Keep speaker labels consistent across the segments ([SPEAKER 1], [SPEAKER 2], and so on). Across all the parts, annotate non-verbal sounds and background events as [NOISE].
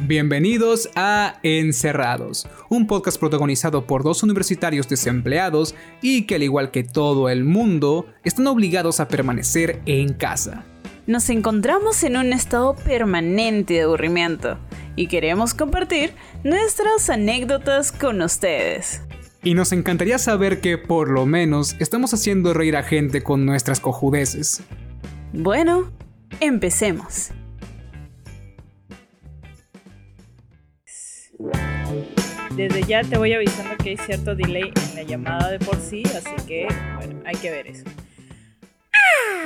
[SPEAKER 1] Bienvenidos a Encerrados, un podcast protagonizado por dos universitarios desempleados y que al igual que todo el mundo, están obligados a permanecer en casa.
[SPEAKER 2] Nos encontramos en un estado permanente de aburrimiento y queremos compartir nuestras anécdotas con ustedes.
[SPEAKER 1] Y nos encantaría saber que por lo menos estamos haciendo reír a gente con nuestras cojudeces.
[SPEAKER 2] Bueno, empecemos. Desde ya te voy avisando que hay cierto delay en la llamada de por sí, así que bueno, hay que ver eso.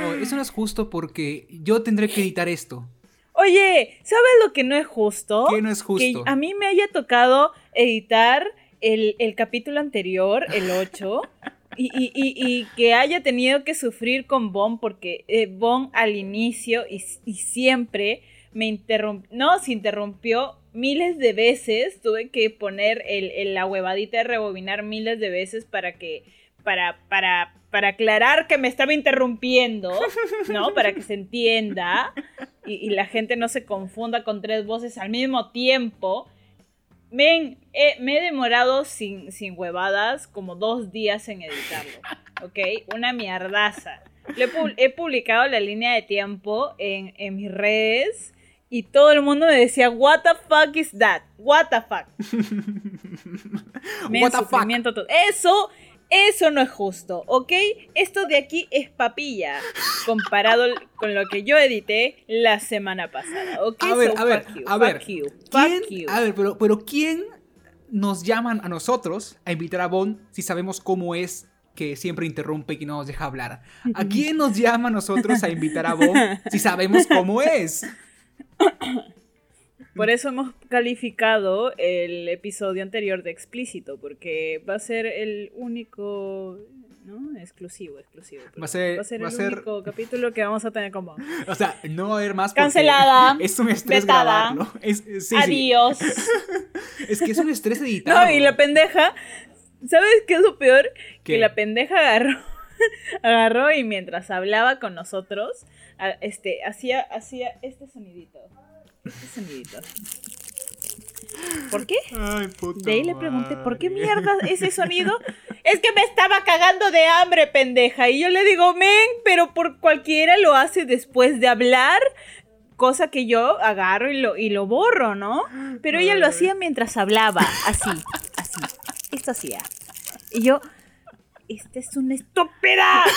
[SPEAKER 1] Oh, eso no es justo porque yo tendré que editar esto.
[SPEAKER 2] Oye, ¿sabes lo que no es justo?
[SPEAKER 1] ¿Qué no es justo?
[SPEAKER 2] Que a mí me haya tocado editar el, capítulo anterior, el 8, y, que haya tenido que sufrir con Bon porque eh, Bon al inicio y, siempre me interrumpió, no, se interrumpió miles de veces, tuve que poner el, la huevadita de rebobinar miles de veces para que, para, para, para aclarar que me estaba interrumpiendo, ¿no? Para que se entienda y, la gente no se confunda con tres voces al mismo tiempo. Me, he demorado sin, sin huevadas como dos días en editarlo, ¿ok? Una mierdaza. he, publicado la línea de tiempo en, en mis redes y todo el mundo me decía, what the fuck is that? What the fuck. [LAUGHS] me what the fuck? Todo. Eso, eso no es justo, ¿ok? Esto de aquí es papilla comparado [LAUGHS] con lo que yo edité la semana pasada, ¿ok?
[SPEAKER 1] A ver, a ver, a ver. A ver, pero, pero ¿quién nos llaman a nosotros a invitar a Bond si sabemos cómo es que siempre interrumpe y no nos deja hablar? ¿A [LAUGHS] quién nos llama a nosotros a invitar a Bond si sabemos cómo es? [COUGHS]
[SPEAKER 2] Por eso hemos calificado el episodio anterior de explícito, porque va a ser el único, ¿no? Exclusivo, exclusivo.
[SPEAKER 1] Va a ser,
[SPEAKER 2] el único capítulo que vamos a tener como...
[SPEAKER 1] O sea, no va a haber más
[SPEAKER 2] Cancelada. [LAUGHS]
[SPEAKER 1] Es un estrés grabarlo.
[SPEAKER 2] Adiós. [LAUGHS]
[SPEAKER 1] es que es un estrés editarlo.
[SPEAKER 2] No, y la pendeja, ¿sabes qué es lo peor? Que la pendeja agarró, [LAUGHS] agarró y mientras hablaba con nosotros este, hacía, hacía este sonidito. Este sonidito. ¿Por qué?
[SPEAKER 1] Ay,
[SPEAKER 2] de ahí le pregunté, ¿por qué mierda ese sonido? es que me estaba cagando de hambre, pendeja. Y yo le digo, men, pero por cualquiera lo hace después de hablar. Cosa que yo agarro y lo, y lo borro, ¿no? Pero ella lo hacía mientras hablaba, así, así. Esto hacía. Y yo, esta es una estúpida. [LAUGHS]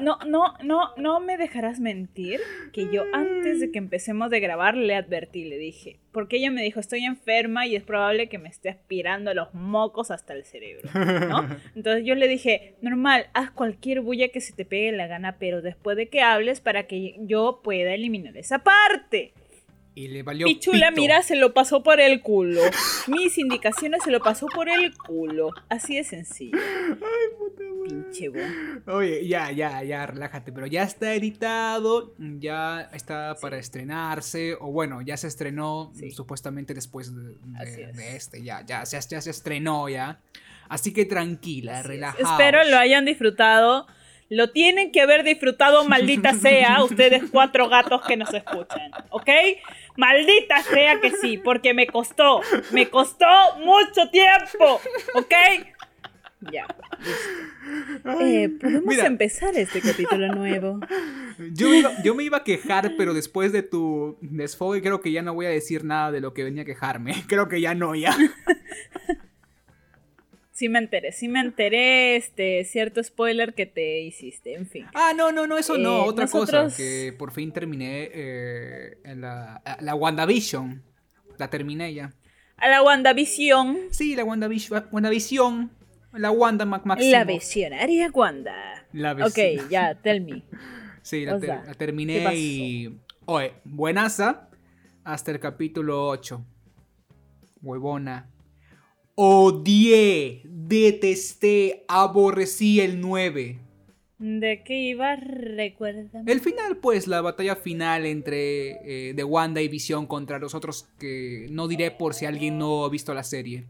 [SPEAKER 2] No, no, no, no me dejarás mentir que yo antes de que empecemos de grabar le advertí, le dije, porque ella me dijo, estoy enferma y es probable que me esté aspirando los mocos hasta el cerebro, ¿no? [LAUGHS] Entonces yo le dije, normal, haz cualquier bulla que se te pegue la gana, pero después de que hables para que yo pueda eliminar esa parte.
[SPEAKER 1] Y le valió
[SPEAKER 2] Pichula, mira, se lo pasó por el culo. Mis indicaciones se lo pasó por el culo. Así de sencillo.
[SPEAKER 1] Ay, puta madre.
[SPEAKER 2] Pinche
[SPEAKER 1] Oye, ya, ya, ya, relájate. Pero ya está editado, ya está para estrenarse. O bueno, ya se estrenó supuestamente después de, este. Ya, ya, ya, ya, se estrenó ya. Así que tranquila, relajada.
[SPEAKER 2] Espero lo hayan disfrutado. Lo tienen que haber disfrutado, maldita sea, ustedes cuatro gatos que nos escuchan, ¿ok? Maldita sea que sí, porque me costó, me costó mucho tiempo, ¿ok? Ya, listo. Eh, podemos empezar este capítulo nuevo.
[SPEAKER 1] Yo me, iba, yo me, iba, a quejar, pero después de tu desfogue creo que ya no voy a decir nada de lo que venía a quejarme. [LAUGHS] Creo que ya no, ya.
[SPEAKER 2] Sí me enteré, sí me enteré, este, cierto spoiler que te hiciste, en fin.
[SPEAKER 1] Ah, no, no, no, eso no, eh, otra cosa, que por fin terminé eh, la, la WandaVision, la terminé ya.
[SPEAKER 2] ¿A la WandaVision?
[SPEAKER 1] Sí, la WandaVision, WandaVision la Wanda McMaximo.
[SPEAKER 2] La visionaria Wanda. La Ok, ya, tell me. [LAUGHS]
[SPEAKER 1] sí, la, la terminé y... Oye, buenaza hasta el capítulo 8. Huevona Odié, detesté, aborrecí el 9.
[SPEAKER 2] ¿De qué iba? Recuerda.
[SPEAKER 1] El final, pues, la batalla final entre eh, de Wanda y Visión contra los otros que no diré por si alguien no ha visto la serie.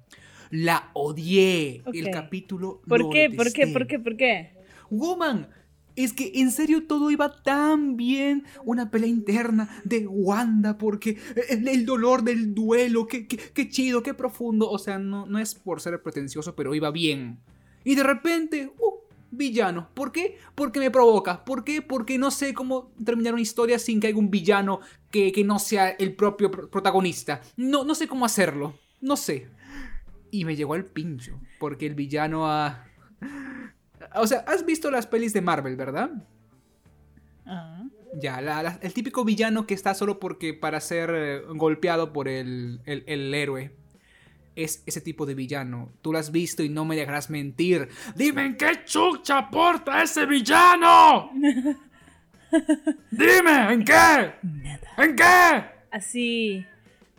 [SPEAKER 1] La odié. El capítulo.
[SPEAKER 2] ¿Por qué? ¿Por qué? ¿Por qué? ¿Por qué?
[SPEAKER 1] Woman, Es que en serio todo iba tan bien. Una pelea interna de Wanda porque el, dolor del duelo, qué, qué, chido, qué profundo. O sea, no, no es por ser pretencioso, pero iba bien. Y de repente, uh, villano. ¿Por qué? Porque me provoca. ¿Por qué? Porque no sé cómo terminar una historia sin que haya un villano que, que no sea el propio protagonista. No, no sé cómo hacerlo. No sé. Y me llegó al pincho. Porque el villano ha... O sea, has visto las pelis de Marvel, ¿verdad? Ah. Ya, el típico villano que está solo porque para ser eh, golpeado por el, el, héroe. Es ese tipo de villano. Tú lo has visto y no me dejarás mentir. Dime en qué chucha aporta ese villano. [LAUGHS] Dime, ¿en qué? ¿En qué?
[SPEAKER 2] Así,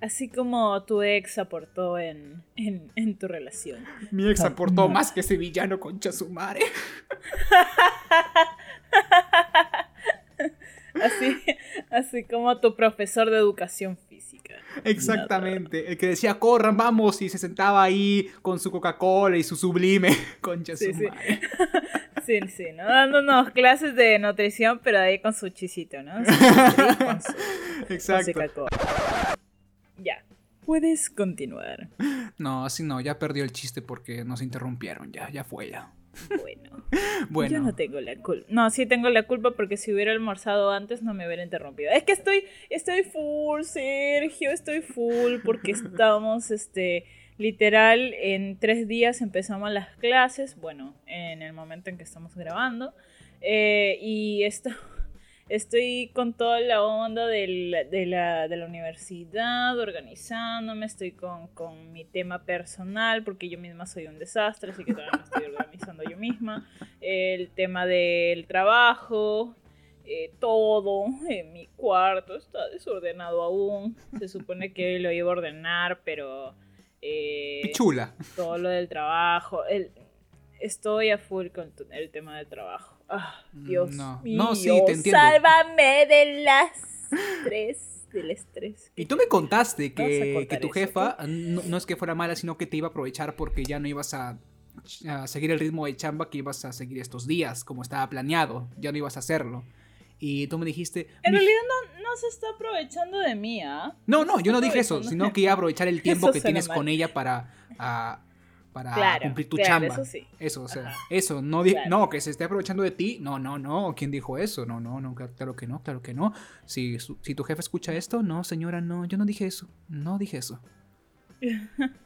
[SPEAKER 2] Así como tu ex aportó en, tu relación.
[SPEAKER 1] Mi ex aportó más que ese villano concha su madre. [LAUGHS]
[SPEAKER 2] así, así como tu profesor de educación física.
[SPEAKER 1] Exactamente. El que decía, corran, vamos, y se sentaba ahí con su Coca-Cola y su sublime [LAUGHS] concha su madre. [LAUGHS]
[SPEAKER 2] Sí, sí, ¿no? Dándonos clases de nutrición, pero ahí con su chisito, ¿no? Exacto. Ya. Puedes continuar.
[SPEAKER 1] No, así no, ya perdió el chiste porque nos interrumpieron, ya, ya fue ya.
[SPEAKER 2] Bueno. [LAUGHS] bueno. Yo no tengo la culpa. No, sí tengo la culpa porque si hubiera almorzado antes no me hubiera interrumpido. Es que estoy, estoy full, Sergio, estoy full porque estamos, este, literal, en tres días empezamos las clases, bueno, en el momento en que estamos grabando. Eh, y esto estoy con toda la onda de, la, universidad, organizándome, estoy con, mi tema personal, porque yo misma soy un desastre, así que todavía me estoy organizando yo misma. El tema del trabajo, eh, todo en mi cuarto está desordenado aún. Se supone que lo iba a ordenar, pero...
[SPEAKER 1] Eh, chula.
[SPEAKER 2] Todo lo del trabajo. El, estoy a full con el tema del trabajo. Mm, Dios no. mío. No, sí, te entiendo. Sálvame de las estrés, del estrés.
[SPEAKER 1] Y tú me contaste que, que tu jefa no, es que fuera mala, sino que te iba a aprovechar porque ya no ibas a, seguir el ritmo de chamba que ibas a seguir estos días, como estaba planeado. Ya no ibas a hacerlo. Y tú me dijiste...
[SPEAKER 2] En realidad no, se está aprovechando de mí, ¿ah?
[SPEAKER 1] No, no, yo no dije eso, sino que iba a aprovechar el [LAUGHS] tiempo que tienes con ella para para cumplir tu chamba. Eso, sí. eso, o sea, eso, no, no, que se esté aprovechando de ti, no, no, no, ¿quién dijo eso? No, no, no, claro que no, claro que no. Si, si tu jefe escucha esto, no, señora, no, yo no dije eso, no dije eso. [LAUGHS]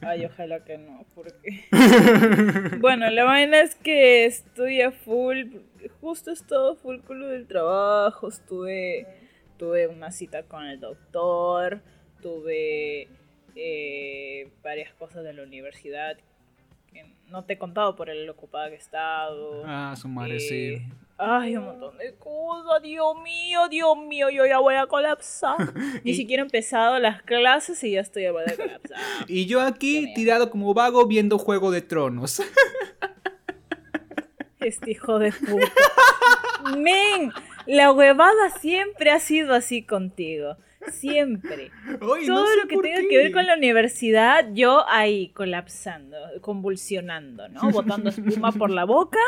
[SPEAKER 2] Ay, ojalá que no, porque... [LAUGHS] bueno, la vaina es que estoy a full, justo estado full con lo del trabajo, estuve, tuve una cita con el doctor, tuve eh, varias cosas de la universidad que no te he contado por el ocupado que he estado.
[SPEAKER 1] Ah, su madre, sí.
[SPEAKER 2] Eh, ay, un montón de cosas, Dios mío, Dios mío, yo ya voy a colapsar. [LAUGHS] Ni siquiera he empezado las clases y ya estoy a colapsar. [LAUGHS]
[SPEAKER 1] y yo aquí tirado como vago viendo Juego de Tronos. [LAUGHS]
[SPEAKER 2] Este hijo de puta. Men, la huevada siempre ha sido así contigo. Siempre. Todo lo que tenga que ver con la universidad, yo ahí colapsando, convulsionando, ¿no? Botando espuma por la boca.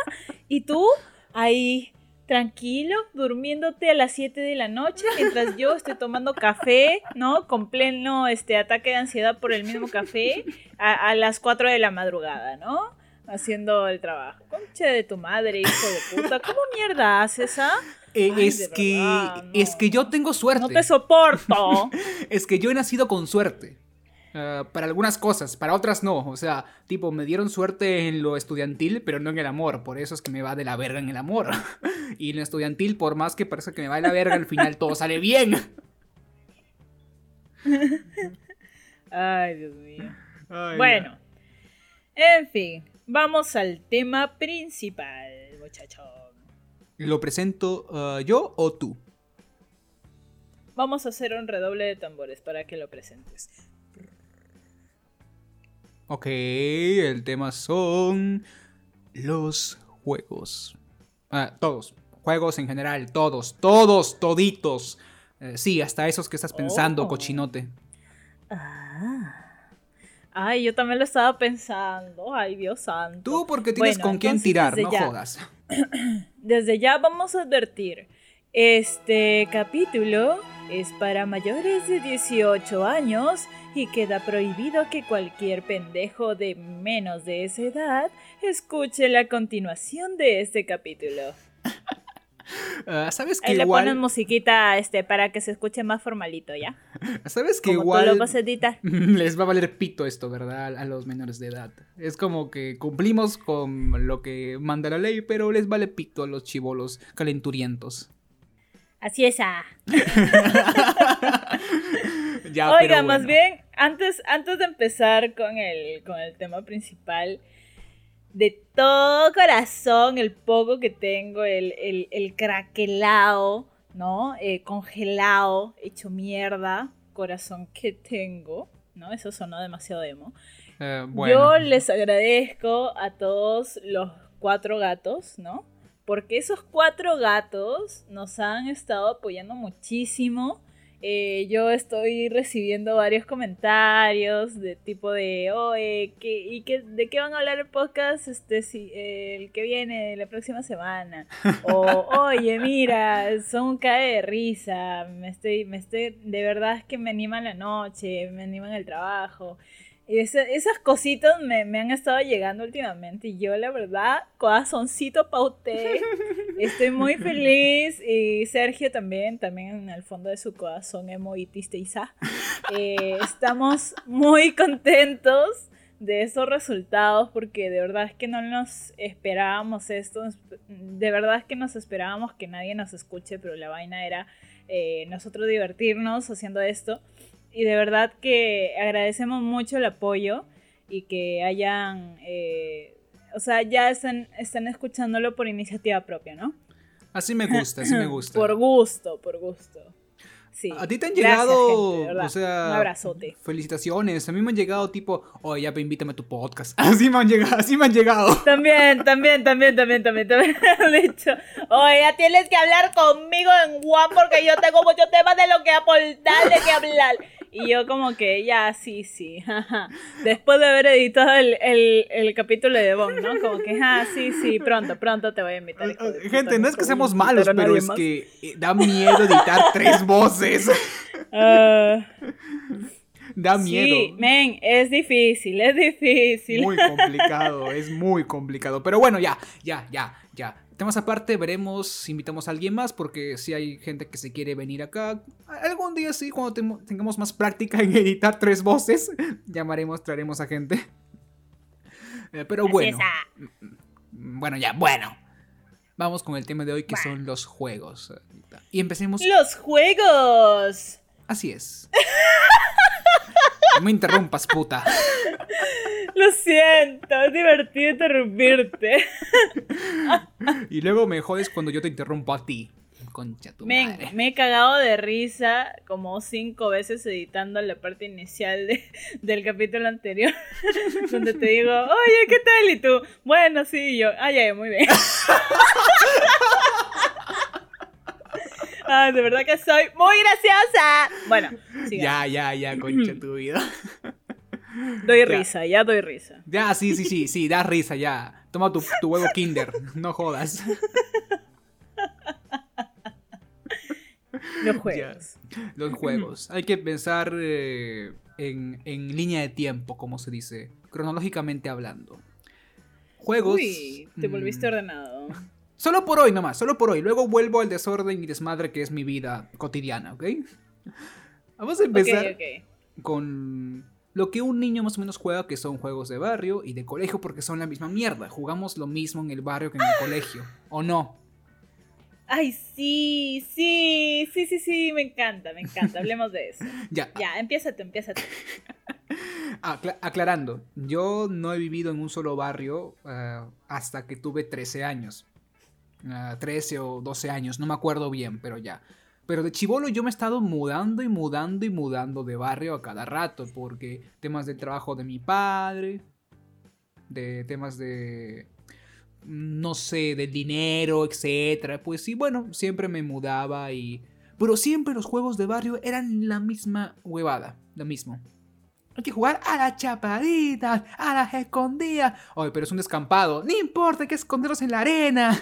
[SPEAKER 2] Y tú ahí tranquilo, durmiéndote a las 7 de la noche, mientras yo estoy tomando café, ¿no? Con pleno este, ataque de ansiedad por el mismo café, a, a las 4 de la madrugada, ¿no? Haciendo el trabajo. Conche de tu madre, hijo de puta. ¿Cómo mierda haces, ah?
[SPEAKER 1] Eh, es que es que yo tengo suerte.
[SPEAKER 2] No te soporto. [LAUGHS]
[SPEAKER 1] es que yo he nacido con suerte. Ah, para algunas cosas, para otras no. O sea, tipo, me dieron suerte en lo estudiantil, pero no en el amor. Por eso es que me va de la verga en el amor. [LAUGHS] y en lo estudiantil, por más que parezca que me va de la verga, al final todo sale bien. [LAUGHS]
[SPEAKER 2] Ay, Dios mío. bueno, en fin, vamos al tema principal, muchachos.
[SPEAKER 1] ¿Lo presento uh, yo o tú?
[SPEAKER 2] Vamos a hacer un redoble de tambores para que lo presentes.
[SPEAKER 1] Ok, el tema son los juegos. Ah, todos. Juegos en general, todos, todos, toditos. Eh, sí, hasta esos que estás pensando, oh. cochinote.
[SPEAKER 2] Ah. Ay, yo también lo estaba pensando. Ay, Dios santo.
[SPEAKER 1] Tú porque tienes con quién tirar, no jodas. [CLEARS THROAT]
[SPEAKER 2] desde ya vamos a advertir, este capítulo es para mayores de 18 años y queda prohibido que cualquier pendejo de menos de esa edad escuche la continuación de este capítulo. [LAUGHS] [LAUGHS]
[SPEAKER 1] Ah, ¿Sabes que igual...
[SPEAKER 2] le ponen musiquita este, para que se escuche más formalito, ¿ya? [LAUGHS]
[SPEAKER 1] ¿Sabes que
[SPEAKER 2] Como
[SPEAKER 1] igual...
[SPEAKER 2] tú lo vas a editar. [LAUGHS]
[SPEAKER 1] Les va a valer pito esto, ¿verdad? A los menores de edad. Es como que cumplimos con lo que manda la ley, pero les vale pito a los chivolos calenturientos.
[SPEAKER 2] Así es. Ah.
[SPEAKER 1] ya,
[SPEAKER 2] Oiga,
[SPEAKER 1] pero
[SPEAKER 2] más bien, antes, antes de empezar con el, con el tema principal, de todo corazón, el poco que tengo, el, el, el craquelado, ¿no? Eh, congelado, hecho mierda, corazón que tengo, ¿no? Eso sonó demasiado emo.
[SPEAKER 1] Eh, bueno.
[SPEAKER 2] Yo les agradezco a todos los cuatro gatos, ¿no? Porque esos cuatro gatos nos han estado apoyando muchísimo. Eh, yo estoy recibiendo varios comentarios de tipo de, oye, ¿qué, ¿y qué, de qué van a hablar el podcast este, si, eh, el que viene la próxima semana? [LAUGHS] O, oye, mira, son un cae de risa, me estoy, me estoy, de verdad es que me animan la noche, me animan el trabajo. Y esa- esas cositas me, me han estado llegando últimamente y yo la verdad, corazoncito pauté, [LAUGHS] estoy muy feliz y Sergio también, también en el fondo de su corazón emo y tristeza. Eh, estamos muy contentos de esos resultados porque de verdad es que no nos esperábamos esto, de verdad es que nos esperábamos que nadie nos escuche, pero la vaina era eh, nosotros divertirnos haciendo esto. Y de verdad que agradecemos mucho el apoyo y que hayan, eh, o sea, ya están, están escuchándolo por iniciativa propia, ¿no?
[SPEAKER 1] Así me gusta, así me gusta. [LAUGHS]
[SPEAKER 2] Por gusto, por gusto. Sí.
[SPEAKER 1] A ti te han
[SPEAKER 2] Gracias,
[SPEAKER 1] llegado,
[SPEAKER 2] gente,
[SPEAKER 1] o sea,
[SPEAKER 2] Un abrazote.
[SPEAKER 1] felicitaciones. A mí me han llegado tipo, oye, ya invítame a tu podcast. [LAUGHS] Así me han llegado, así me han llegado.
[SPEAKER 2] También, también, también, también, también, también han dicho, oye, ya tienes que hablar conmigo en One porque yo tengo muchos temas de lo que aportar, de qué hablar. Y yo como que, ya, sí, sí. [LAUGHS] Después de haber editado el, el, el capítulo de Bon, ¿no? Como que, ah, sí, sí, pronto, pronto te voy a invitar.
[SPEAKER 1] Gente, no es que seamos malos, pero es
[SPEAKER 2] más.
[SPEAKER 1] que eh, da miedo editar [LAUGHS] tres voces.
[SPEAKER 2] Ah,
[SPEAKER 1] Da miedo.
[SPEAKER 2] sí, men, es difícil, es difícil.
[SPEAKER 1] Muy complicado, es muy complicado. Pero bueno, ya, ya, ya, ya. Temas aparte, veremos si invitamos a alguien más, porque si hay gente que se quiere venir acá. Algún día sí, cuando tengamos más práctica en editar tres voces, [LAUGHS] llamaremos, traeremos a gente. [LAUGHS] Eh, pero bueno,
[SPEAKER 2] ah.
[SPEAKER 1] bueno, ya, bueno. Vamos con el tema de hoy que son los juegos. Y empecemos.
[SPEAKER 2] Los juegos.
[SPEAKER 1] Así es. [LAUGHS] No me interrumpas, puta.
[SPEAKER 2] Lo siento, es divertido interrumpirte.
[SPEAKER 1] Y luego me jodes cuando yo te interrumpo a ti. Concha tu
[SPEAKER 2] Men,
[SPEAKER 1] madre.
[SPEAKER 2] me he cagado de risa como cinco veces editando la parte inicial de- del capítulo anterior. [LAUGHS] donde te digo, oye, ¿qué tal? Y tú, bueno, sí, y yo, ay, ay, muy bien. [LAUGHS] Ay, de verdad que soy muy graciosa. Bueno, sigamos.
[SPEAKER 1] Ya, ya, ya, concha tu vida. [LAUGHS]
[SPEAKER 2] doy
[SPEAKER 1] ya.
[SPEAKER 2] risa, ya doy risa.
[SPEAKER 1] Ya, sí, sí, sí, sí, da risa, ya. Toma tu, tu huevo [LAUGHS] Kinder, no jodas. [LAUGHS]
[SPEAKER 2] Los juegos.
[SPEAKER 1] Los juegos. Hay que pensar eh, en, en línea de tiempo, como se dice, cronológicamente hablando. Juegos.
[SPEAKER 2] Uy, te volviste
[SPEAKER 1] mm,
[SPEAKER 2] ordenado.
[SPEAKER 1] Solo por hoy nomás, solo por hoy. Luego vuelvo al desorden y desmadre que es mi vida cotidiana, ¿ok? Vamos a empezar con lo que un niño más o menos juega, que son juegos de barrio y de colegio, porque son la misma mierda. Jugamos lo mismo en el barrio que en el colegio, ¿o no?
[SPEAKER 2] Ay, sí, sí, sí, sí, sí, me encanta, me encanta. Hablemos de eso. [LAUGHS]
[SPEAKER 1] Ya,
[SPEAKER 2] Ya, empieza tú, empieza tú. [LAUGHS]
[SPEAKER 1] acla- aclarando, yo no he vivido en un solo barrio ah, hasta que tuve 13 años. Ah, 13 o 12 años, no me acuerdo bien, pero ya. Pero de chivolo yo me he estado mudando y mudando y mudando de barrio a cada rato, porque temas del trabajo de mi padre, de temas de, no sé, del dinero, etcétera. Pues sí, bueno, siempre me mudaba y... Pero siempre los juegos de barrio eran la misma huevada, lo mismo. Hay que jugar a las chapaditas, a las escondidas. Oye, pero es un descampado. No importa, hay que esconderlos en la arena.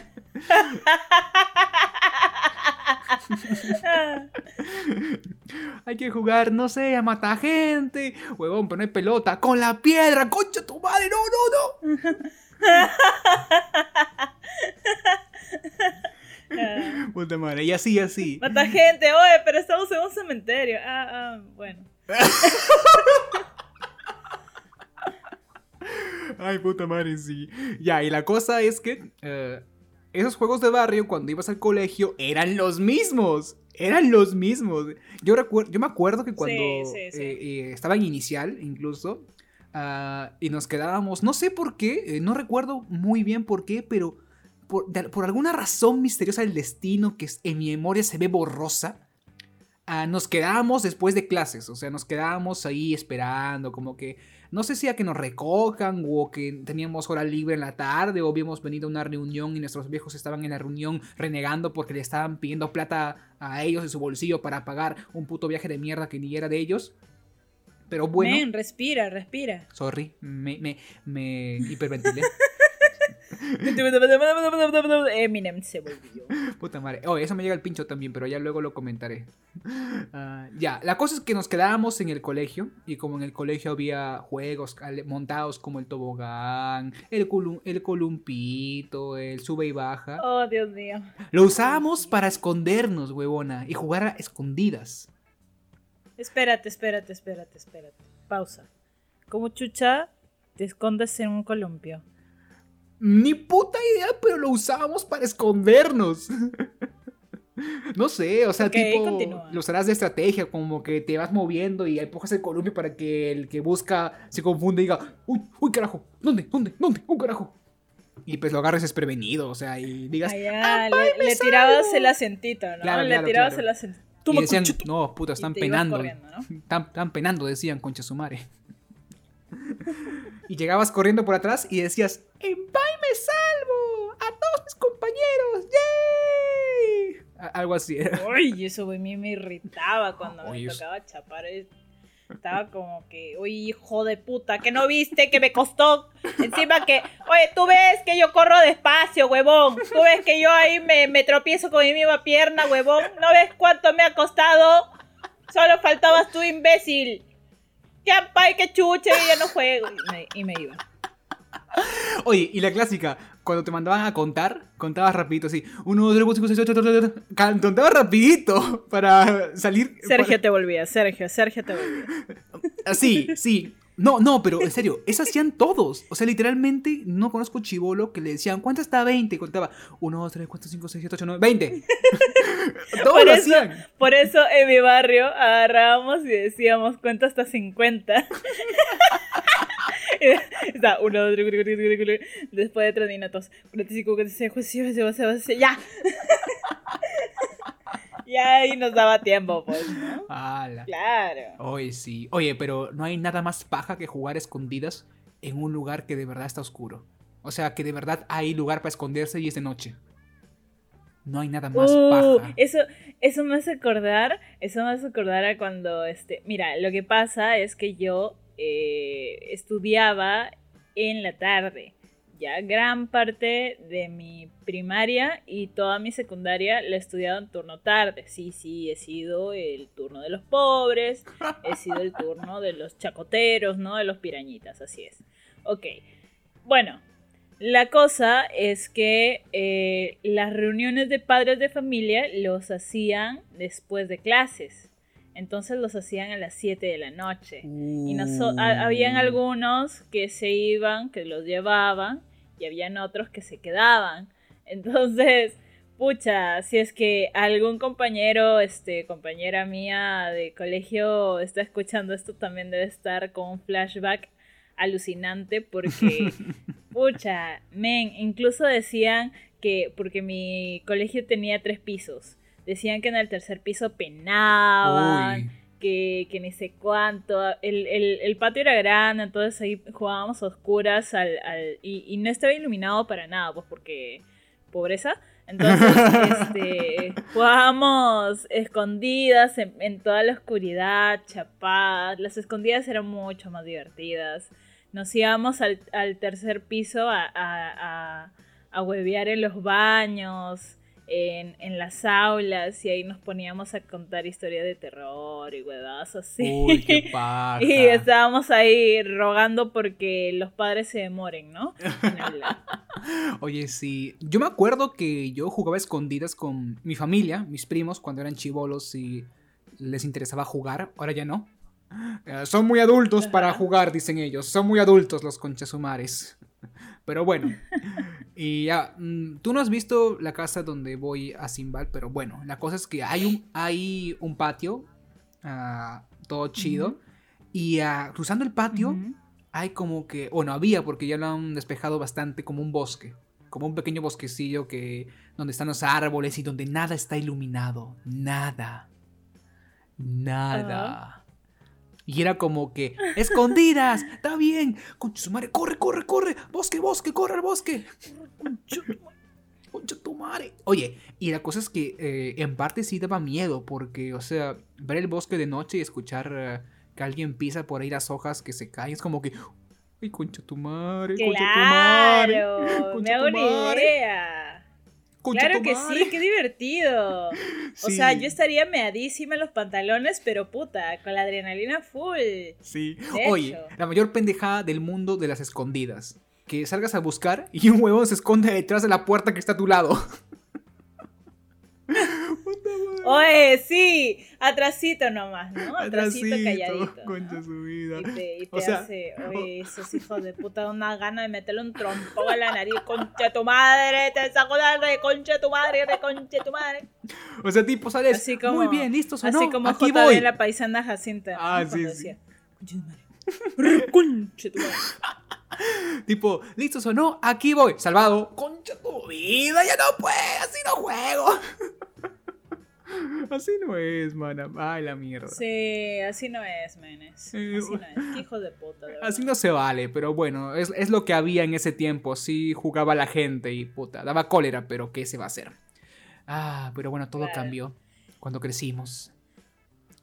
[SPEAKER 1] hay que jugar, no sé, a matar gente. Huevón, poner pelota con la piedra. Concha tu madre, no, no, no. [LAUGHS] Puta madre, y así, así.
[SPEAKER 2] Mata gente, oye, pero estamos en un cementerio. Ah, ah, bueno. [LAUGHS]
[SPEAKER 1] Ay, puta madre, sí. Ya, y la cosa es que eh, esos juegos de barrio, cuando ibas al colegio, eran los mismos. Eran los mismos. Yo, recuerdo, yo me acuerdo que cuando eh, eh, estaba en inicial, incluso, ah, y nos quedábamos, no sé por qué, no recuerdo muy bien por qué, pero por, alguna razón misteriosa del destino que en mi memoria se ve borrosa, ah, nos quedábamos después de clases, o sea, nos quedábamos ahí esperando, como que, no sé si a que nos recojan o que teníamos hora libre en la tarde o habíamos venido a una reunión y nuestros viejos estaban en la reunión renegando porque le estaban pidiendo plata a ellos en su bolsillo para pagar un puto viaje de mierda que ni era de ellos. Pero bueno.
[SPEAKER 2] Men, respira, respira.
[SPEAKER 1] Sorry, me, me, me hiperventilé. [LAUGHS] [LAUGHS]
[SPEAKER 2] Eminem se volvió.
[SPEAKER 1] Puta madre. Oh, eso me llega el pincho también, pero ya luego lo comentaré. Ah, ya, la cosa es que nos quedábamos en el colegio. Y como en el colegio había juegos montados como el tobogán, el, el columpito, el sube y baja.
[SPEAKER 2] Oh, Dios mío.
[SPEAKER 1] Lo usábamos para escondernos, huevona, y jugar a escondidas.
[SPEAKER 2] Espérate, espérate, espérate, espérate. Pausa. Como chucha te escondes en un columpio?
[SPEAKER 1] Ni puta idea, pero lo usábamos para escondernos. [LAUGHS] No sé, o sea, tipo, lo usarás de estrategia, como que te vas moviendo y empujas el columpio para que el que busca se confunde y diga, uy, uy, carajo, ¿dónde? ¿Dónde? ¿Dónde? Un carajo. Y pues lo agarres desprevenido, o sea, y digas,
[SPEAKER 2] ah, le, tirabas el acentito, ¿no? Claro, le tirabas el acentito.
[SPEAKER 1] Y decían, no, puta, están penando. están, penando, decían, concha su madre. [LAUGHS] y llegabas corriendo por atrás y decías, ¡En me salvo! ¡A todos mis compañeros! ¡Yay! Algo así.
[SPEAKER 2] Uy, eso a mí me irritaba cuando me tocaba chapar. Estaba como que, uy, hijo de puta, que no viste que me costó. Encima que, oye, tú ves que yo corro despacio, huevón. Tú ves que yo ahí me, me tropiezo con mi misma pierna, huevón. ¿No ves cuánto me ha costado? Solo faltabas tú, imbécil que pay, que chuche, y ya no juego. Y me, iba.
[SPEAKER 1] Oye, y la clásica, cuando te mandaban a contar, contabas rapidito así. Uno, dos, tres, cuatro, cinco, seis, ocho, ocho, Contabas rapidito para salir.
[SPEAKER 2] Sergio te volvía, Sergio, Sergio te volvía.
[SPEAKER 1] Sí, sí. No, no, pero en serio, [LAUGHS] eso hacían todos. O sea, literalmente no conozco chivolo que le decían, ¿cuánto está 20? Y contaba 1, 2, 3, 4, 5, 6, 7, 8, 9, 20. todos lo hacían.
[SPEAKER 2] Por eso en mi barrio agarrábamos y decíamos, ¿cuánto hasta 50? Está 1, 2, 3, 4, 5, 6, Después de 3 minutos. 45, 46, 47, 48, ya. Y ahí nos daba tiempo, pues, ¿no? Claro.
[SPEAKER 1] Oye, sí. Oye, pero no hay nada más paja que jugar escondidas en un lugar que de verdad está oscuro. O sea, que de verdad hay lugar para esconderse y es de noche. No hay nada más uh, paja.
[SPEAKER 2] Eso, eso me hace acordar, eso me hace acordar a cuando, este, mira, lo que pasa es que yo eh, estudiaba en la tarde ya gran parte de mi primaria y toda mi secundaria la he estudiado en turno tarde. Sí, sí, he sido el turno de los pobres, he sido el turno de los chacoteros, ¿no? De los pirañitas, así es. Ok, bueno, la cosa es que eh, las reuniones de padres de familia los hacían después de clases. Entonces los hacían a las 7 de la noche. Y no habían uh. algunos que se iban, que los llevaban, y habían otros que se quedaban. Entonces, pucha, si es que algún compañero, este, compañera mía de colegio está escuchando esto, también debe estar con un flashback alucinante porque, [LAUGHS] pucha, men, incluso decían que, porque mi colegio tenía tres pisos, decían que en el tercer piso penaban que, que ni sé cuánto. El, el, patio era grande, entonces ahí jugábamos a oscuras al, y, no estaba iluminado para nada, pues porque pobreza. Entonces, [LAUGHS] este, jugábamos escondidas en, toda la oscuridad, chapadas. Las escondidas eran mucho más divertidas. Nos íbamos al, tercer piso a, a huevear en los baños, en, en, las aulas y ahí nos poníamos a contar historias de terror y huevadas así.
[SPEAKER 1] Uy, qué [LAUGHS] paja.
[SPEAKER 2] y estábamos ahí rogando porque los padres se demoren, ¿no? [LAUGHS]
[SPEAKER 1] Oye, sí. Yo me acuerdo que yo jugaba escondidas con mi familia, mis primos, cuando eran chivolos y les interesaba jugar. Ahora ya no. Eh, son muy adultos para jugar, dicen ellos. Son muy adultos los conchasumares. Pero bueno. Y ya, mm, tú no has visto la casa donde voy a Simbal, pero bueno, la cosa es que hay un, hay un patio, ah, todo chido, y uh, cruzando el patio hay como que, bueno, había porque ya lo han despejado bastante como un bosque, como un pequeño bosquecillo que donde están los árboles y donde nada está iluminado, nada, nada. Y era como que, escondidas, está bien. Madre, corre, corre, corre. Bosque, bosque, corre al bosque. Concha tu madre. Oye, y la cosa es que eh, en parte sí daba miedo, porque, o sea, ver el bosque de noche y escuchar eh, que alguien pisa por ahí las hojas que se caen, es como que, ay, concha tu madre, concha tu madre.
[SPEAKER 2] Claro, me hago una idea claro que sí, qué divertido. [LAUGHS] O sea, yo estaría meadísima en los pantalones, pero puta, con la adrenalina full.
[SPEAKER 1] Sí. Oye, la mayor pendejada del mundo de las escondidas. Que salgas a buscar y un huevón se esconde detrás de la puerta que está a tu lado. [LAUGHS]
[SPEAKER 2] Oye, sí, atrasito nomás, ¿no? Atrasito, calladito.
[SPEAKER 1] Concha su vida.
[SPEAKER 2] Y te, y te hace, [LAUGHS] oye, esos hijos de puta, una gana de meterle un trompo a la nariz, concha tu madre, te saco la de concha tu madre, de concha tu madre.
[SPEAKER 1] O sea, tipo, sales así como, muy bien, listo, sonó,
[SPEAKER 2] Así como
[SPEAKER 1] aquí
[SPEAKER 2] voy. la paisana Jacinta.
[SPEAKER 1] Ah, sí, sí.
[SPEAKER 2] Concha tu madre. Concha tu madre. [LAUGHS]
[SPEAKER 1] tipo, listo, sonó, aquí voy, salvado. Concha tu vida, ya no puedo, así no juego. [LAUGHS] [LAUGHS] Así no es, mana. Ay, la mierda.
[SPEAKER 2] Sí, así no es, menes. Así no es. Qué hijo de puta.
[SPEAKER 1] así no se vale, pero bueno, es, es, lo que había en ese tiempo. Sí jugaba la gente y puta, daba cólera, pero ¿qué se va a hacer? Ah, pero bueno, todo cambió cuando crecimos.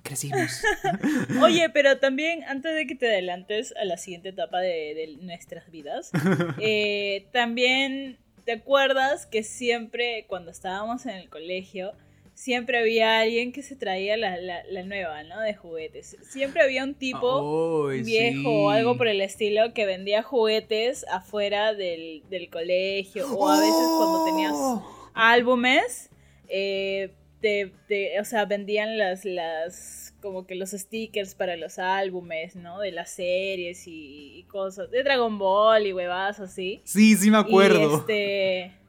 [SPEAKER 1] Crecimos. [LAUGHS]
[SPEAKER 2] Oye, pero también, antes de que te adelantes a la siguiente etapa de, de nuestras vidas, [LAUGHS] eh, también te acuerdas que siempre cuando estábamos en el colegio, siempre había alguien que se traía la, la, nueva, ¿no? De juguetes. Siempre había un tipo viejo o algo por el estilo que vendía juguetes afuera del, del colegio o a veces cuando tenías ¡Oh! álbumes, eh, te, o sea, vendían las, las, como que los stickers para los álbumes, ¿no? De las series y, y cosas, de Dragon Ball y huevadas así.
[SPEAKER 1] Sí, sí me acuerdo.
[SPEAKER 2] Y este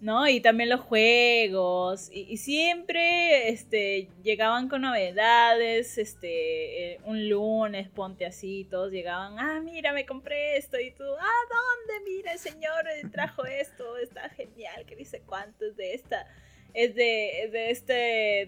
[SPEAKER 2] ¿no? Y también los juegos, y, siempre este, llegaban con novedades, este, eh, un lunes, ponte así, todos llegaban, ah, mira, me compré esto, y tú, ah, ¿dónde? Mira, el señor trajo esto, está genial, que dice cuántos de esta es de, de, este,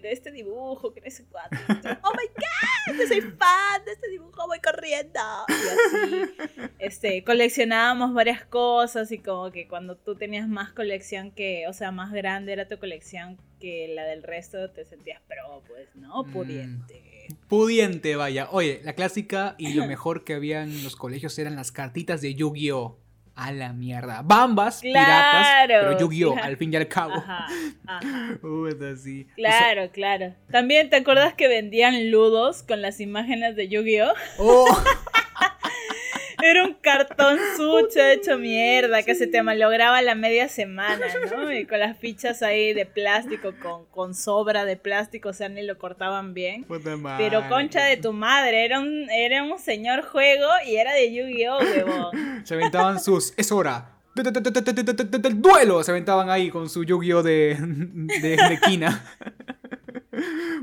[SPEAKER 2] de este dibujo, que no sé cuánto. oh my god, yo soy fan de este dibujo, voy corriendo. Y así, este, coleccionábamos varias cosas y como que cuando tú tenías más colección que, o sea, más grande era tu colección que la del resto, te sentías pro, pues, ¿no? Mm, pudiente.
[SPEAKER 1] pudiente, vaya. Oye, la clásica y lo mejor que había en los colegios eran las cartitas de Yu-Gi-Oh! A la mierda. Bambas, piratas, pero Yu-Gi-Oh! al fin y al cabo. Ajá, ajá. [LAUGHS] así.
[SPEAKER 2] Claro, claro. También, ¿te acuerdas que vendían ludos con las imágenes de Yu-Gi-Oh?
[SPEAKER 1] Oh. [LAUGHS]
[SPEAKER 2] Era un cartón sucho hecho mierda que se te malograba la media semana, ¿no? Y con las fichas ahí de plástico, con, con sobra de plástico, o sea, ni lo cortaban bien. Pero concha de tu madre, era un, era un señor juego y era de Yu-Gi-Oh, huevón. [LAUGHS]
[SPEAKER 1] Se aventaban sus. Es hora. Del duelo se aventaban ahí con su Yu-Gi-Oh de, de, de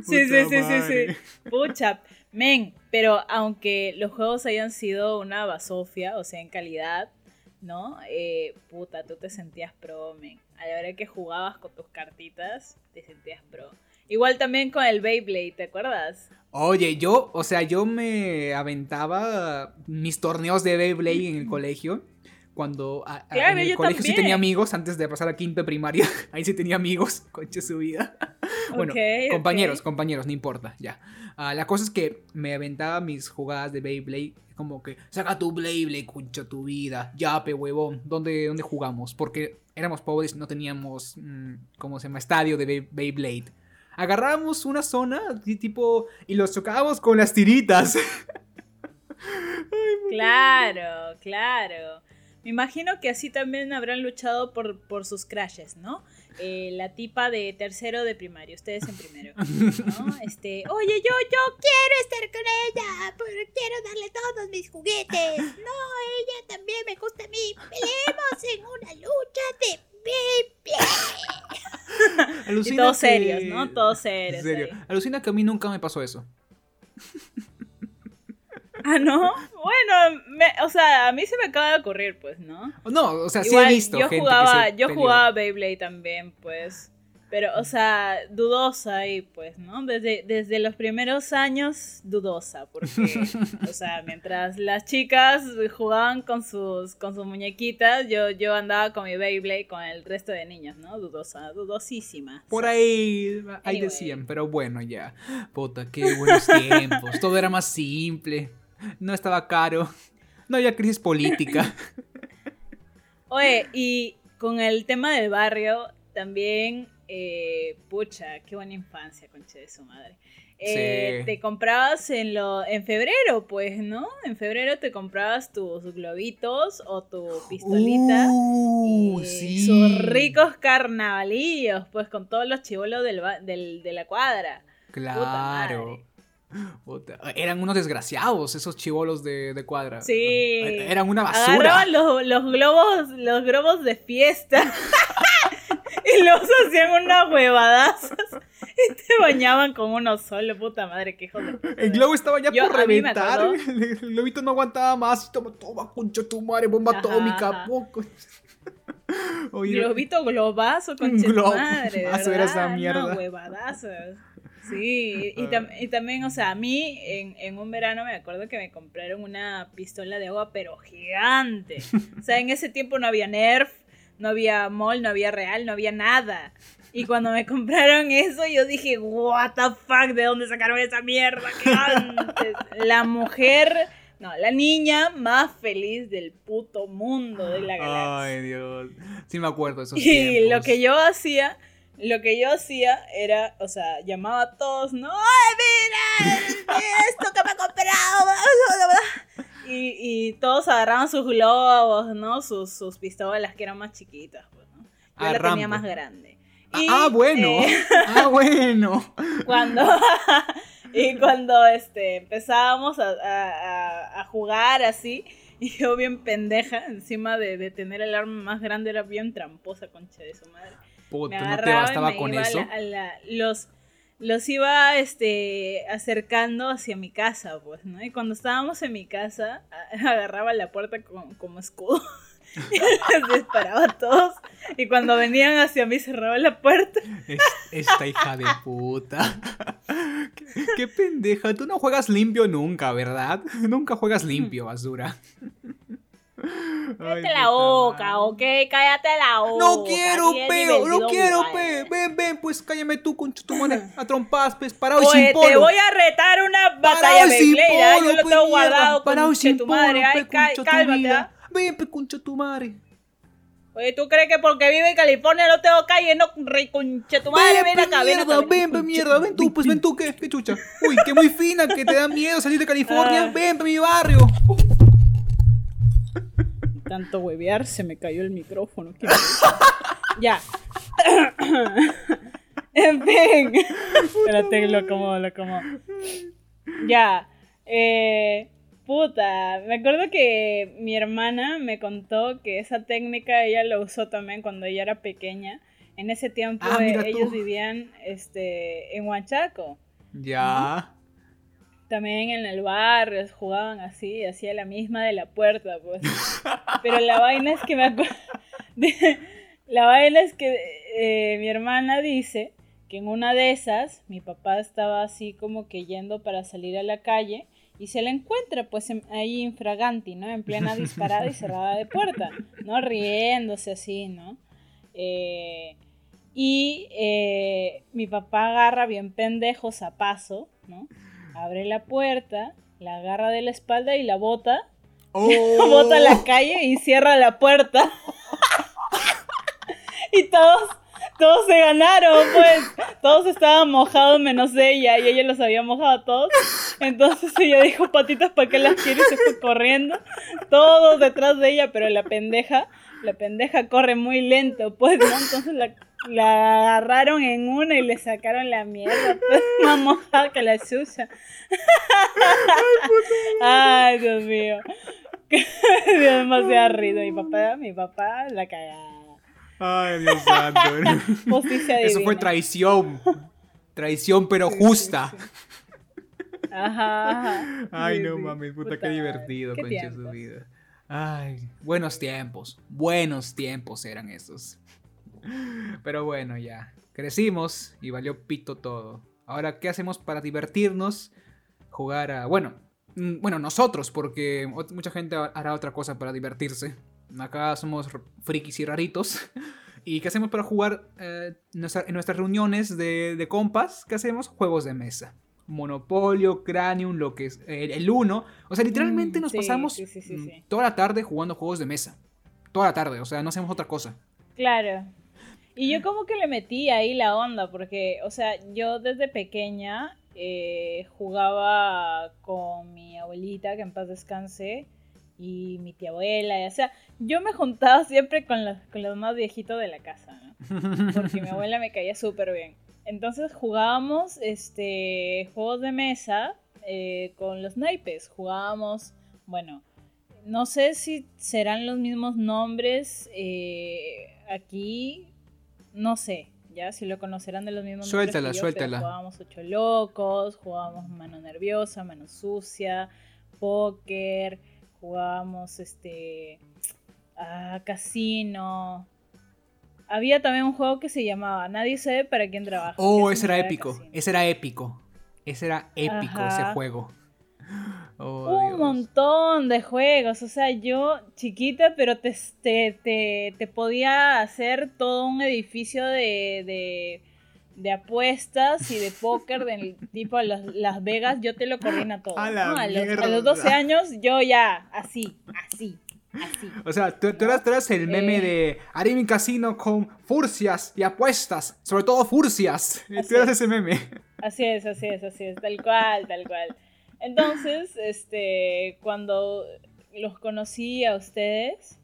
[SPEAKER 2] Sí, sí, sí, sí, sí. Pucha. Men, pero aunque los juegos hayan sido una basofia, o sea, en calidad, ¿no? Eh, puta, tú te sentías pro, men. A la hora que jugabas con tus cartitas, te sentías pro. Igual también con el Beyblade, ¿te acuerdas?
[SPEAKER 1] Oye, yo, o sea, yo me aventaba mis torneos de Beyblade en el colegio. Cuando en el colegio sí tenía amigos antes de pasar a quinto de primaria. [LAUGHS] Ahí sí tenía amigos, [LAUGHS] concha su vida. [LAUGHS] bueno, compañeros, compañeros, no importa, ya. Ah, la cosa es que me aventaba mis jugadas de Beyblade como que, saca tu Beyblade, concha tu vida, ya, pe huevón, ¿dónde, ¿dónde jugamos? Porque éramos pobres, no teníamos, mm, ¿cómo se llama? Estadio de Beyblade. Agarrábamos una zona, tipo, y los chocábamos con las tiritas.
[SPEAKER 2] claro, claro. Me imagino que así también habrán luchado por, por sus crashes, ¿no? Eh, la tipa de tercero de primario, ustedes en primero, ¿no? [LAUGHS] Este, oye, yo, yo quiero estar con ella, pero quiero darle todos mis juguetes. [LAUGHS] No, ella también me gusta a mí. Peleemos en una lucha de [LAUGHS] y todos serios, ¿no? Todos serios.
[SPEAKER 1] serio. Alucina que a mí nunca me pasó eso.
[SPEAKER 2] Ah, ¿no? Bueno, o sea, a mí se me acaba de ocurrir, pues, ¿no?
[SPEAKER 1] No, o sea, sí he visto
[SPEAKER 2] yo jugaba, Yo jugaba Beyblade también, pues. Pero, o sea, dudosa ahí, pues, ¿no? Desde, desde los primeros años, dudosa, porque, [LAUGHS] o sea, mientras las chicas jugaban con sus, con sus muñequitas, yo, yo andaba con mi Beyblade con el resto de niños, ¿no? Dudosa, dudosísima.
[SPEAKER 1] Por ahí, ahí decían, pero bueno, ya. Puta, qué buenos tiempos. Todo era más simple no estaba caro, no había crisis política. [LAUGHS]
[SPEAKER 2] Oye, y con el tema del barrio, también, eh, pucha, qué buena infancia, conche de su madre. Eh, te comprabas en lo en febrero, pues, ¿no? En febrero te comprabas tus globitos o tu pistolita uh, y sus ricos carnavalillos, pues, con todos los chivolos del, de la cuadra.
[SPEAKER 1] Claro. Eran unos desgraciados esos chivolos de, cuadra.
[SPEAKER 2] Sí.
[SPEAKER 1] Eran una basura.
[SPEAKER 2] Agarraban los, globos, los globos de fiesta. [LAUGHS] y los hacían unas huevadazas. Y te bañaban con uno solo, puta madre, qué joder.
[SPEAKER 1] El globo estaba ya por reventar. [LAUGHS] El globito no aguantaba más. Toma, toma, concha tu madre, bomba atómica. Poco. [LAUGHS]
[SPEAKER 2] globito globazo, concha tu madre. Era esa mierda. huevadazos. Sí, y, y, también, o sea, a mí en, en, un verano me acuerdo que me compraron una pistola de agua, pero gigante. O sea, en ese tiempo no había Nerf, no había Mall, no había Real, no había nada. Y cuando me compraron eso, yo dije, what the fuck, ¿de dónde sacaron esa mierda? antes? La mujer, no, la niña más feliz del puto mundo de la galaxia.
[SPEAKER 1] Ay, Dios. Sí me acuerdo de esos
[SPEAKER 2] Y lo que yo hacía lo que yo hacía era, o sea, llamaba a todos, ¿no? ¡Ay, mira! Esto que me he comprado. Y, y todos agarraban sus globos, ¿no? Sus, sus pistolas que eran más chiquitas, pues, ¿no? Yo ah, la tenía más grande.
[SPEAKER 1] Ah, ah, bueno. Eh, [LAUGHS] ah, bueno.
[SPEAKER 2] Cuando. [LAUGHS] y cuando este, empezábamos a, a, a, jugar así, y yo bien pendeja, encima de, de tener el arma más grande, era bien tramposa, concha de su madre me no te bastaba con eso. los, los iba este, acercando hacia mi casa, pues, ¿no? Y cuando estábamos en mi casa, [LAUGHS] agarraba la puerta como escudo. y [LAUGHS] les disparaba a todos. Y cuando venían hacia mí, cerraba la puerta.
[SPEAKER 1] esta hija de puta. [LAUGHS] ¿Qué, qué, pendeja. Tú no juegas limpio nunca, ¿verdad? Nunca juegas limpio, basura.
[SPEAKER 2] Cállate la boca, ¿ok? Cállate la boca.
[SPEAKER 1] No quiero, peo, no quiero, pe. Ven, ven, pues cállame tú, con tu madre. [LAUGHS] A trompas, pues, parado y sin polo.
[SPEAKER 2] te voy a retar una batalla de Beyblade, yo lo tengo guardado con tu madre. Ay, cálmate. ¿ah?
[SPEAKER 1] Ven, pe, concha tu madre.
[SPEAKER 2] Oye, ¿tú crees que porque vive en California no tengo calle, no, rey concha tu madre? Ven, acá,
[SPEAKER 1] ven acá. Ven, ven, mierda, ven tú, pues ven tú, ¿qué? ¿Qué chucha? Uy, qué muy fina, que te da miedo salir de [LAUGHS] California. Ah. Ven, pe, mi barrio
[SPEAKER 2] tanto huevear, se me cayó el micrófono. [LAUGHS] ya. [COUGHS] en fin. Espérate, lo acomodo, lo acomodo. Ya. Eh, puta. Me acuerdo que mi hermana me contó que esa técnica ella la usó también cuando ella era pequeña. En ese tiempo ah, eh, ellos vivían este, en Huachaco.
[SPEAKER 1] Ya
[SPEAKER 2] también en el barrio jugaban así, hacía la misma de la puerta, pues. [LAUGHS] Pero la vaina es que me acuerdo. [LAUGHS] la vaina es que eh, mi hermana dice que en una de esas mi papá estaba así como que yendo para salir a la calle y se la encuentra pues ahí infraganti, ¿no? En plena disparada y cerrada de puerta, ¿no? Riéndose así, ¿no? Eh, Y eh, mi papá agarra bien pendejo zapazo, ¿no? Abre la puerta, la agarra de la espalda y la bota. Oh. [LAUGHS] bota a la calle y cierra la puerta. [LAUGHS] y todos, todos se ganaron, pues. Todos estaban mojados menos ella y ella los había mojado a todos. Entonces ella dijo, patitas, ¿para qué las quiero? Y se fue corriendo. Todos detrás de ella, pero la pendeja, la pendeja corre muy lento, pues, ¿no? Entonces la la agarraron en una y le sacaron la mierda, pues, [LAUGHS] más mojada que la suya. Ay, Dios mío. [LAUGHS] Dio demasiado ruido. Mi papá, mi papá, la cagada.
[SPEAKER 1] Ay, Dios santo. Eso fue traición. Traición, pero justa.
[SPEAKER 2] Ajá.
[SPEAKER 1] Ay, no mames, puta, qué divertido, concha su vida. Ay, buenos tiempos. Buenos tiempos eran esos. Pero bueno, ya. Crecimos y valió pito todo. Ahora, ¿qué hacemos para divertirnos? Jugar a. Bueno, mm, bueno, nosotros, porque mucha gente hará otra cosa para divertirse. Acá somos frikis y raritos. [LAUGHS] ¿Y qué hacemos para jugar eh, en nuestras reuniones de, compas? ¿Qué hacemos? Juegos de mesa. Monopolio, Cranium, lo que es el, uno. O sea, literalmente mm, nos pasamos mm, toda la tarde jugando juegos de mesa. Toda la tarde, o sea, no hacemos otra cosa.
[SPEAKER 2] Claro. Y yo como que le metí ahí la onda, porque, o sea, yo desde pequeña eh, jugaba con mi abuelita, que en paz descanse, y mi tía abuela, y, o sea, yo me juntaba siempre con los, con los más viejitos de la casa, ¿no? Porque mi abuela me caía súper bien. Entonces jugábamos este, juegos de mesa eh, con los naipes, jugábamos, bueno, no sé si serán los mismos nombres eh, aquí, no sé, ya si lo conocerán de los mismos
[SPEAKER 1] Suéltala, suéltala.
[SPEAKER 2] Jugábamos ocho locos, jugábamos mano nerviosa, mano sucia, póker, jugábamos este a casino. Había también un juego que se llamaba Nadie sabe para quién trabaja.
[SPEAKER 1] Oh, ese era épico. Ese era épico. Ese era épico ese juego. [GASPS]
[SPEAKER 2] Oh, un montón de juegos. O sea, yo chiquita, pero te, te, te, podía hacer todo un edificio de, de, apuestas y de póker del tipo Las, Las Vegas. Yo te lo coordina todo. A, los, 12 años, yo ya, así, así. Así.
[SPEAKER 1] O sea, tú, eras, el meme eh. de haré mi casino con furcias y apuestas, sobre todo furcias. Tú eras ese meme.
[SPEAKER 2] Así es, así es, así es, tal cual, tal cual. Entonces, este, cuando los conocí a ustedes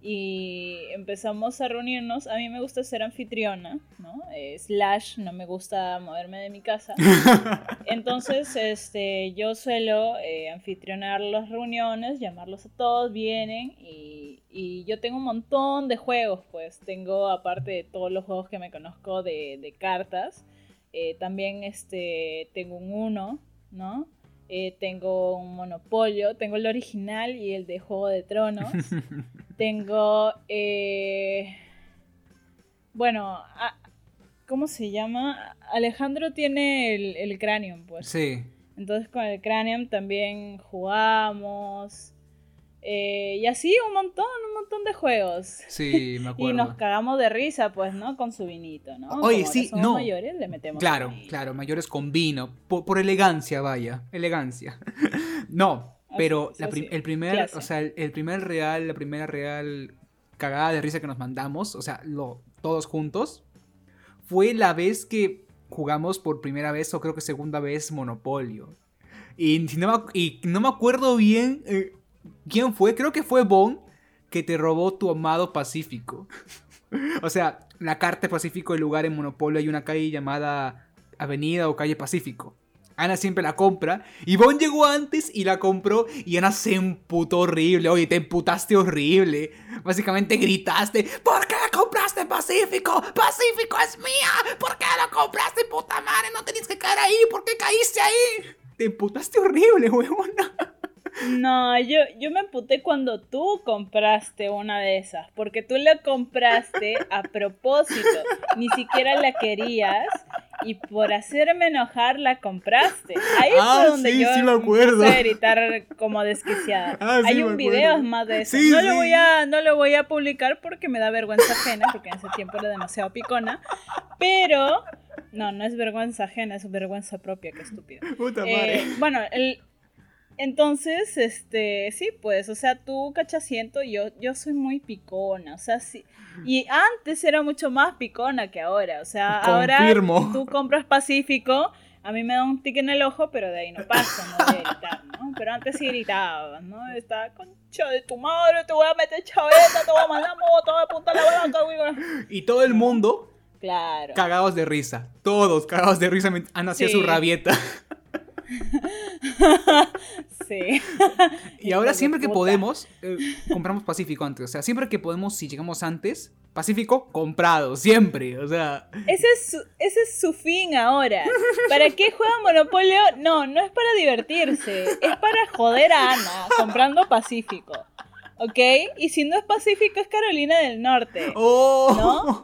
[SPEAKER 2] y empezamos a reunirnos, a mí me gusta ser anfitriona, ¿no? Eh, slash, no me gusta moverme de mi casa. [LAUGHS] Entonces, este, yo suelo eh, anfitrionar las reuniones, llamarlos a todos, vienen y, y, yo tengo un montón de juegos, pues tengo, aparte de todos los juegos que me conozco de, de cartas, eh, también este, tengo un uno, ¿no? Eh, tengo un Monopolio, tengo el original y el de Juego de Tronos. [LAUGHS] tengo, eh, bueno, ¿cómo se llama? Alejandro tiene el, el Cranium, pues.
[SPEAKER 1] Sí.
[SPEAKER 2] Entonces con el Cranium también jugamos. Eh, y así un montón, un montón de juegos.
[SPEAKER 1] Sí, [LAUGHS] me acuerdo.
[SPEAKER 2] y nos cagamos de risa, pues, ¿no? Con su vinito, ¿no?
[SPEAKER 1] Oye, sí, no.
[SPEAKER 2] mayores, le metemos.
[SPEAKER 1] Claro, claro, mayores con vino. Por, elegancia, vaya. Elegancia. [LAUGHS] no, pero el primer, o sea, el, primer real, la primera real cagada de risa que nos mandamos, o sea, lo, todos juntos, fue la vez que jugamos por primera vez, o creo que segunda vez, Monopolio. Y no, y no me acuerdo bien. Eh, ¿Quién fue? Creo que fue Bon que te robó tu amado Pacífico. [LAUGHS] o sea, la carta Pacífico, el lugar en Monopolio, hay una calle llamada Avenida o Calle Pacífico. Ana siempre la compra. Y Bon llegó antes y la compró. Y Ana se emputó horrible. Oye, te emputaste horrible. Básicamente gritaste: ¿Por qué compraste Pacífico? Pacífico es mía. ¿Por qué lo compraste, puta madre? No tenías que caer ahí. ¿Por qué caíste ahí? Te emputaste horrible, [LAUGHS] huevona.
[SPEAKER 2] No, yo, yo me emputé cuando tú compraste una de esas, porque tú la compraste a propósito, ni siquiera la querías y por hacerme enojar la compraste. Ahí
[SPEAKER 1] ah,
[SPEAKER 2] fue donde
[SPEAKER 1] sí,
[SPEAKER 2] yo
[SPEAKER 1] sí me acuerdo.
[SPEAKER 2] a gritar como desquiciada.
[SPEAKER 1] Ah,
[SPEAKER 2] Hay un
[SPEAKER 1] acuerdo.
[SPEAKER 2] video más de eso.
[SPEAKER 1] Sí,
[SPEAKER 2] no, Lo voy a, no lo voy a publicar porque me da vergüenza ajena, porque en ese tiempo era demasiado picona. Pero, no, no es vergüenza ajena, es vergüenza propia, qué estúpido.
[SPEAKER 1] Puta
[SPEAKER 2] Eh,
[SPEAKER 1] madre.
[SPEAKER 2] bueno, el, entonces, este, sí, pues, o sea, tú cachaciento, yo, yo soy muy picona, o sea, sí. Y antes era mucho más picona que ahora, o sea,
[SPEAKER 1] Confirmo.
[SPEAKER 2] ahora [LAUGHS] tú compras Pacífico, a mí me da un tic en el ojo, pero de ahí no pasa, no voy a gritar, ¿no? Pero antes sí gritaba, ¿no? Estaba concha de tu madre, te voy a meter chaveta, te voy a mandar moto, de punta la blanca, güey.
[SPEAKER 1] Y todo el mundo
[SPEAKER 2] Claro.
[SPEAKER 1] cagados de risa. Todos cagados de risa. Ana hacía
[SPEAKER 2] Sí.
[SPEAKER 1] su rabieta. [LAUGHS]
[SPEAKER 2] Sí. [LAUGHS]
[SPEAKER 1] Y ahora siempre que podemos, eh, compramos Pacífico antes. O sea, siempre que podemos, si llegamos antes, Pacífico comprado, siempre. O sea,
[SPEAKER 2] Ese es, su, ese es su fin ahora. ¿Para qué juega Monopolio? No, no es para divertirse. Es para joder a Ana comprando Pacífico. ¿Ok? Y si no es Pacífico, es Carolina del Norte.
[SPEAKER 1] ¡Oh!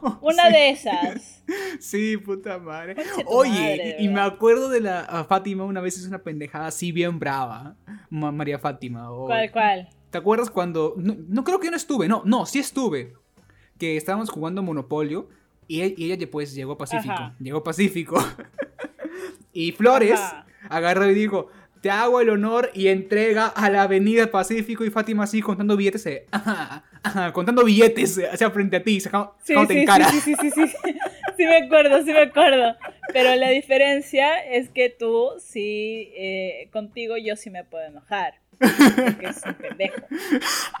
[SPEAKER 2] ¿No? Una [LAUGHS] de esas.
[SPEAKER 1] Sí, puta madre. Oye,
[SPEAKER 2] madre,
[SPEAKER 1] y me acuerdo de la Fátima una vez hizo una pendejada así bien brava. Ma- María Fátima. o-
[SPEAKER 2] ¿Cuál, cuál?
[SPEAKER 1] ¿Te acuerdas cuando.? No, no creo que yo no estuve, no, no, sí estuve. Que estábamos jugando Monopolio y, y ella pues llegó a Pacífico.
[SPEAKER 2] Ajá.
[SPEAKER 1] Llegó a Pacífico. [LAUGHS] y Flores
[SPEAKER 2] Ajá.
[SPEAKER 1] agarró y dijo: Te hago el honor y entrega a la Avenida Pacífico y Fátima así contando billetes. eh, ajá, ajá, contando billetes eh, hacia frente a ti, sacando-
[SPEAKER 2] Sí,
[SPEAKER 1] sacándote
[SPEAKER 2] sí,
[SPEAKER 1] en cara.
[SPEAKER 2] sí, sí, sí, sí, sí. Sí me acuerdo, sí me acuerdo. Pero la diferencia es que tú sí, eh, contigo yo sí me puedo enojar. Porque es un pendejo.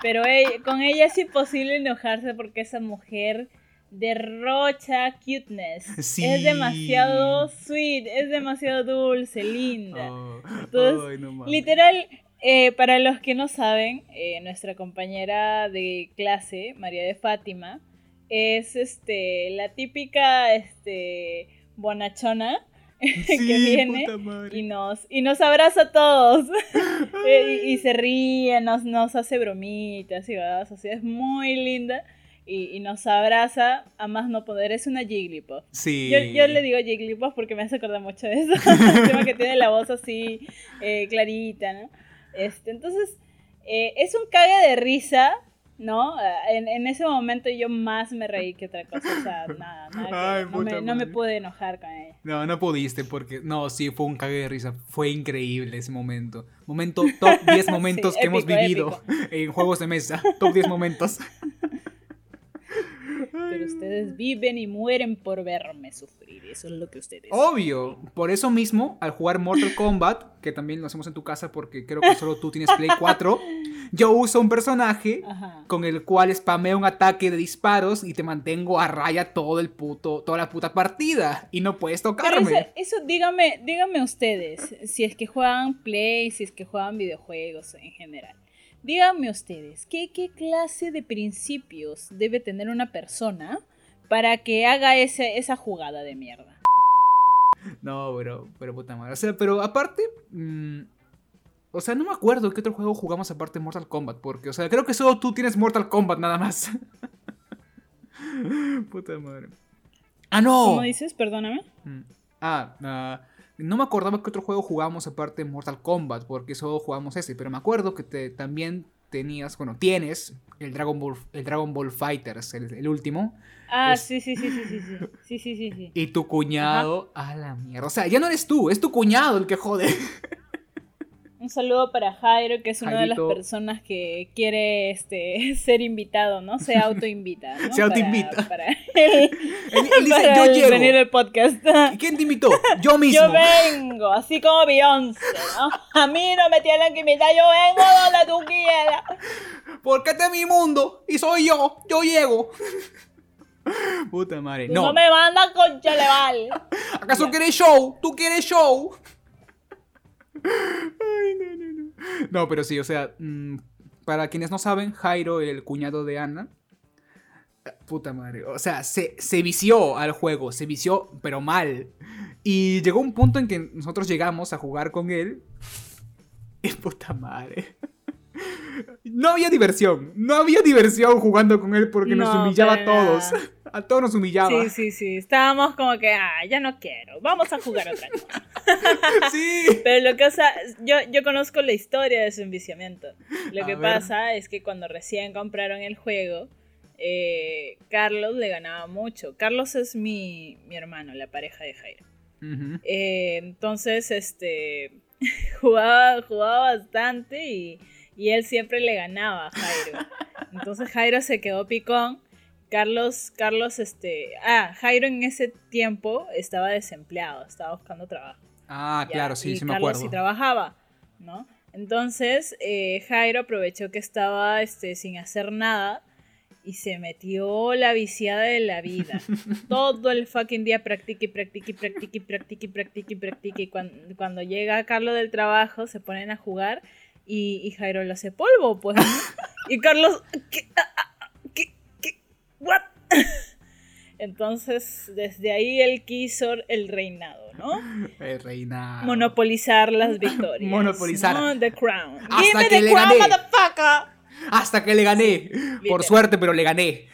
[SPEAKER 2] Pero ella- con ella es imposible enojarse porque esa mujer derrocha cuteness. [LAUGHS]
[SPEAKER 1] Sí.
[SPEAKER 2] Es demasiado sweet, es demasiado dulce, linda.
[SPEAKER 1] Oh,
[SPEAKER 2] Entonces,
[SPEAKER 1] ay, no.
[SPEAKER 2] Literal, eh, para los que no saben, eh, nuestra compañera de clase, María de Fátima, es este la típica este bonachona [LAUGHS] que
[SPEAKER 1] Sí,
[SPEAKER 2] viene y nos y nos abraza a todos [LAUGHS] y, y se ríe, nos, nos hace bromitas y cosas así, es muy linda y, y nos abraza a más no poder, es una Jigglypuff.
[SPEAKER 1] Sí.
[SPEAKER 2] Yo, yo le digo Jigglypuff porque me hace acordar mucho de eso. [LAUGHS] El tema que tiene la voz así eh, clarita, ¿no? Este, entonces, eh, es un cague de risa, ¿no? Ah, En, en ese momento yo más me reí que otra cosa. O sea, nada, nada.
[SPEAKER 1] Ay,
[SPEAKER 2] no, me, no me pude enojar con ella.
[SPEAKER 1] No, no pudiste porque. No, sí, fue un cague de risa. Fue increíble ese momento. Momento, top 10 [LAUGHS] momentos
[SPEAKER 2] Sí,
[SPEAKER 1] que hemos
[SPEAKER 2] épico,
[SPEAKER 1] vivido en juegos de mesa. Top 10 momentos. [LAUGHS]
[SPEAKER 2] Pero ustedes viven y mueren por verme sufrir. Eso es lo que ustedes.
[SPEAKER 1] Obvio. Por eso mismo, al jugar Mortal Kombat, que también lo hacemos en tu casa porque creo que solo tú tienes Play 4, [LAUGHS] yo uso un personaje
[SPEAKER 2] Ajá.
[SPEAKER 1] con el cual spameo un ataque de disparos y te mantengo a raya todo el puto, toda la puta partida. Y no puedes
[SPEAKER 2] Pero
[SPEAKER 1] tocarme.
[SPEAKER 2] eso, eso dígame, dígame ustedes, si es que juegan Play, si es que juegan videojuegos en general. Díganme ustedes, ¿qué, qué clase de principios debe tener una persona para que haga ese, esa jugada de mierda?
[SPEAKER 1] No, bro, pero puta madre. O sea, pero aparte. mm, o sea, no me acuerdo qué otro juego jugamos aparte de Mortal Kombat. Porque, o sea, creo que solo tú tienes Mortal Kombat nada más. [LAUGHS] puta madre. ¡Ah, no!
[SPEAKER 2] ¿Cómo dices? Perdóname.
[SPEAKER 1] Mm. Ah, ah, no me acordaba qué otro juego jugábamos aparte de Mortal Kombat. Porque solo jugamos ese. Pero me acuerdo que te, también tenías. Bueno, tienes el Dragon Ball, el Dragon Ball Fighters, el, el último.
[SPEAKER 2] Ah,
[SPEAKER 1] Es-
[SPEAKER 2] sí, sí, sí, sí, sí, sí, sí, sí, sí, sí.
[SPEAKER 1] Y tu cuñado. A la mierda. O sea, ya no eres tú, es tu cuñado el que jode. [LAUGHS]
[SPEAKER 2] Un saludo para Jairo, que es una de las personas que quiere este, [LAUGHS] ser invitado, ¿no? Se autoinvita, ¿no? [LAUGHS]
[SPEAKER 1] Se autoinvita.
[SPEAKER 2] Para, para, [LAUGHS]
[SPEAKER 1] Él, él dice,
[SPEAKER 2] para
[SPEAKER 1] yo
[SPEAKER 2] el-
[SPEAKER 1] llego.
[SPEAKER 2] venir al podcast.
[SPEAKER 1] ¿Y quién te invitó? Yo mismo.
[SPEAKER 2] Yo vengo, así como Beyoncé, ¿no? A mí no me tienen que invitar, yo vengo donde tú quieras.
[SPEAKER 1] Porque este es mi mundo y soy yo. Yo llego. Puta madre.
[SPEAKER 2] Tú No. me mandas con Cheleval.
[SPEAKER 1] ¿Acaso quieres show? ¿Tú quieres show? Ay, no, no, no. No, pero sí, o sea, mm, para quienes no saben, Jairo, el cuñado de Ana. Puta madre. O sea, se, se vició al juego. Se vició, pero mal. Y llegó un punto en que nosotros llegamos a jugar con él. [LAUGHS] Y puta madre. [LAUGHS] No había diversión. No había diversión jugando con él porque nos
[SPEAKER 2] No,
[SPEAKER 1] humillaba a todos. A todos nos humillaba.
[SPEAKER 2] Sí, sí, sí. Estábamos como que, ah, ya no quiero. Vamos a jugar otra cosa. [LAUGHS]
[SPEAKER 1] sí.
[SPEAKER 2] Pero lo que pasa, yo, yo conozco la historia de su enviciamiento. Lo que pasa es que cuando recién compraron el juego, eh, Carlos le ganaba mucho. Carlos es mi, mi hermano, la pareja de Jairo. Eh, entonces, este, [LAUGHS] jugaba, jugaba bastante y, y, él siempre le ganaba a Jairo. Entonces Jairo se quedó picón. Carlos, Carlos, este, ah, Jairo en ese tiempo estaba desempleado, estaba buscando trabajo.
[SPEAKER 1] Ah, claro, sí, sí me Carlos
[SPEAKER 2] sí trabajaba, ¿no? Entonces, eh, Jairo aprovechó que estaba este, sin hacer nada y se metió la viciada de la vida. [LAUGHS] Todo el fucking día practique y practique y practique y practique y practique y practique. Y cuando, cuando llega Carlos del trabajo se ponen a jugar y, y Jairo lo hace polvo, pues. [LAUGHS] Y Carlos, ¿qué? Ah, ah, ¿Qué? ¿What? [LAUGHS] Entonces, desde ahí él quiso el reinado, ¿no?
[SPEAKER 1] El reinado.
[SPEAKER 2] Monopolizar las [LAUGHS] victorias.
[SPEAKER 1] Monopolizar.
[SPEAKER 2] ¿no? The crown.
[SPEAKER 1] Hasta Give que the crown, motherfucker. Hasta que le gané. Por suerte, pero le gané.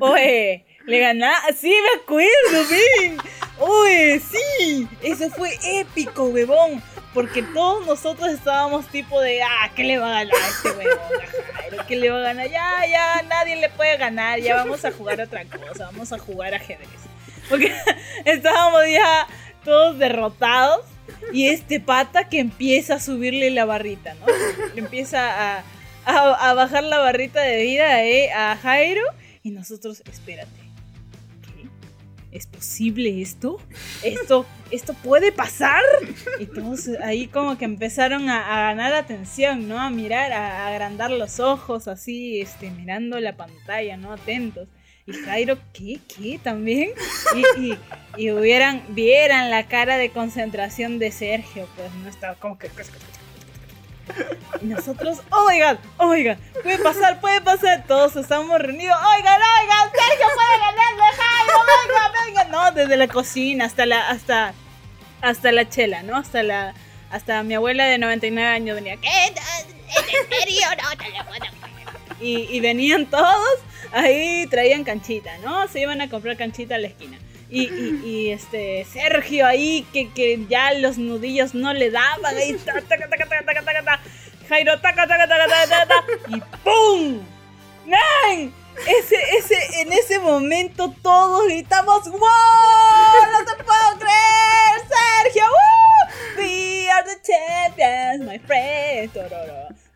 [SPEAKER 2] Oye, le gané. Sí, me acuerdo, ven. Oye, sí. Eso fue épico, huevón. Porque todos nosotros estábamos tipo de, ah, ¿qué le va a ganar a este huevón a ¿Qué le va a ganar? Ya, ya, nadie le puede ganar. Ya vamos a jugar otra cosa. Vamos a jugar ajedrez. Porque [LAUGHS] estábamos ya todos derrotados. Y este pata que empieza a subirle la barrita, ¿no? empieza a a, bajar la barrita de vida eh, a Jairo y nosotros, espérate. ¿Es posible esto? ¿Esto, esto puede pasar? Y todos ahí como que empezaron a, ganar atención, ¿no? A mirar, a, agrandar los ojos así, este, mirando la pantalla, ¿no? Atentos. Y Jairo, ¿qué? ¿Qué? ¿También? Y, y, hubieran, vieran la cara de concentración de Sergio, pues no estaba como que... Y nosotros, oh my god, oh puede pasar, puede pasar. Todos estamos reunidos. Oigan, oigan, Sergio puede ganarle, Jairo, venga, No, desde la cocina hasta la, hasta, hasta la chela, ¿no? Hasta la, hasta mi abuela de 99 años venía, ¿qué? ¿En serio? No, no le puedo y, venían todos ahí, traían canchita, ¿no? Se iban a comprar canchita a la esquina. Y, este Sergio ahí que, que, ya los nudillos no le daban ahí taca, taca, taca, Jairo y ¡pum! ¡Man! Ese, ese, en ese momento todos gritamos ¡Wow! ¡No te puedo creer! ¡Sergio! ¡Woo! ¡We are the champions, my friend!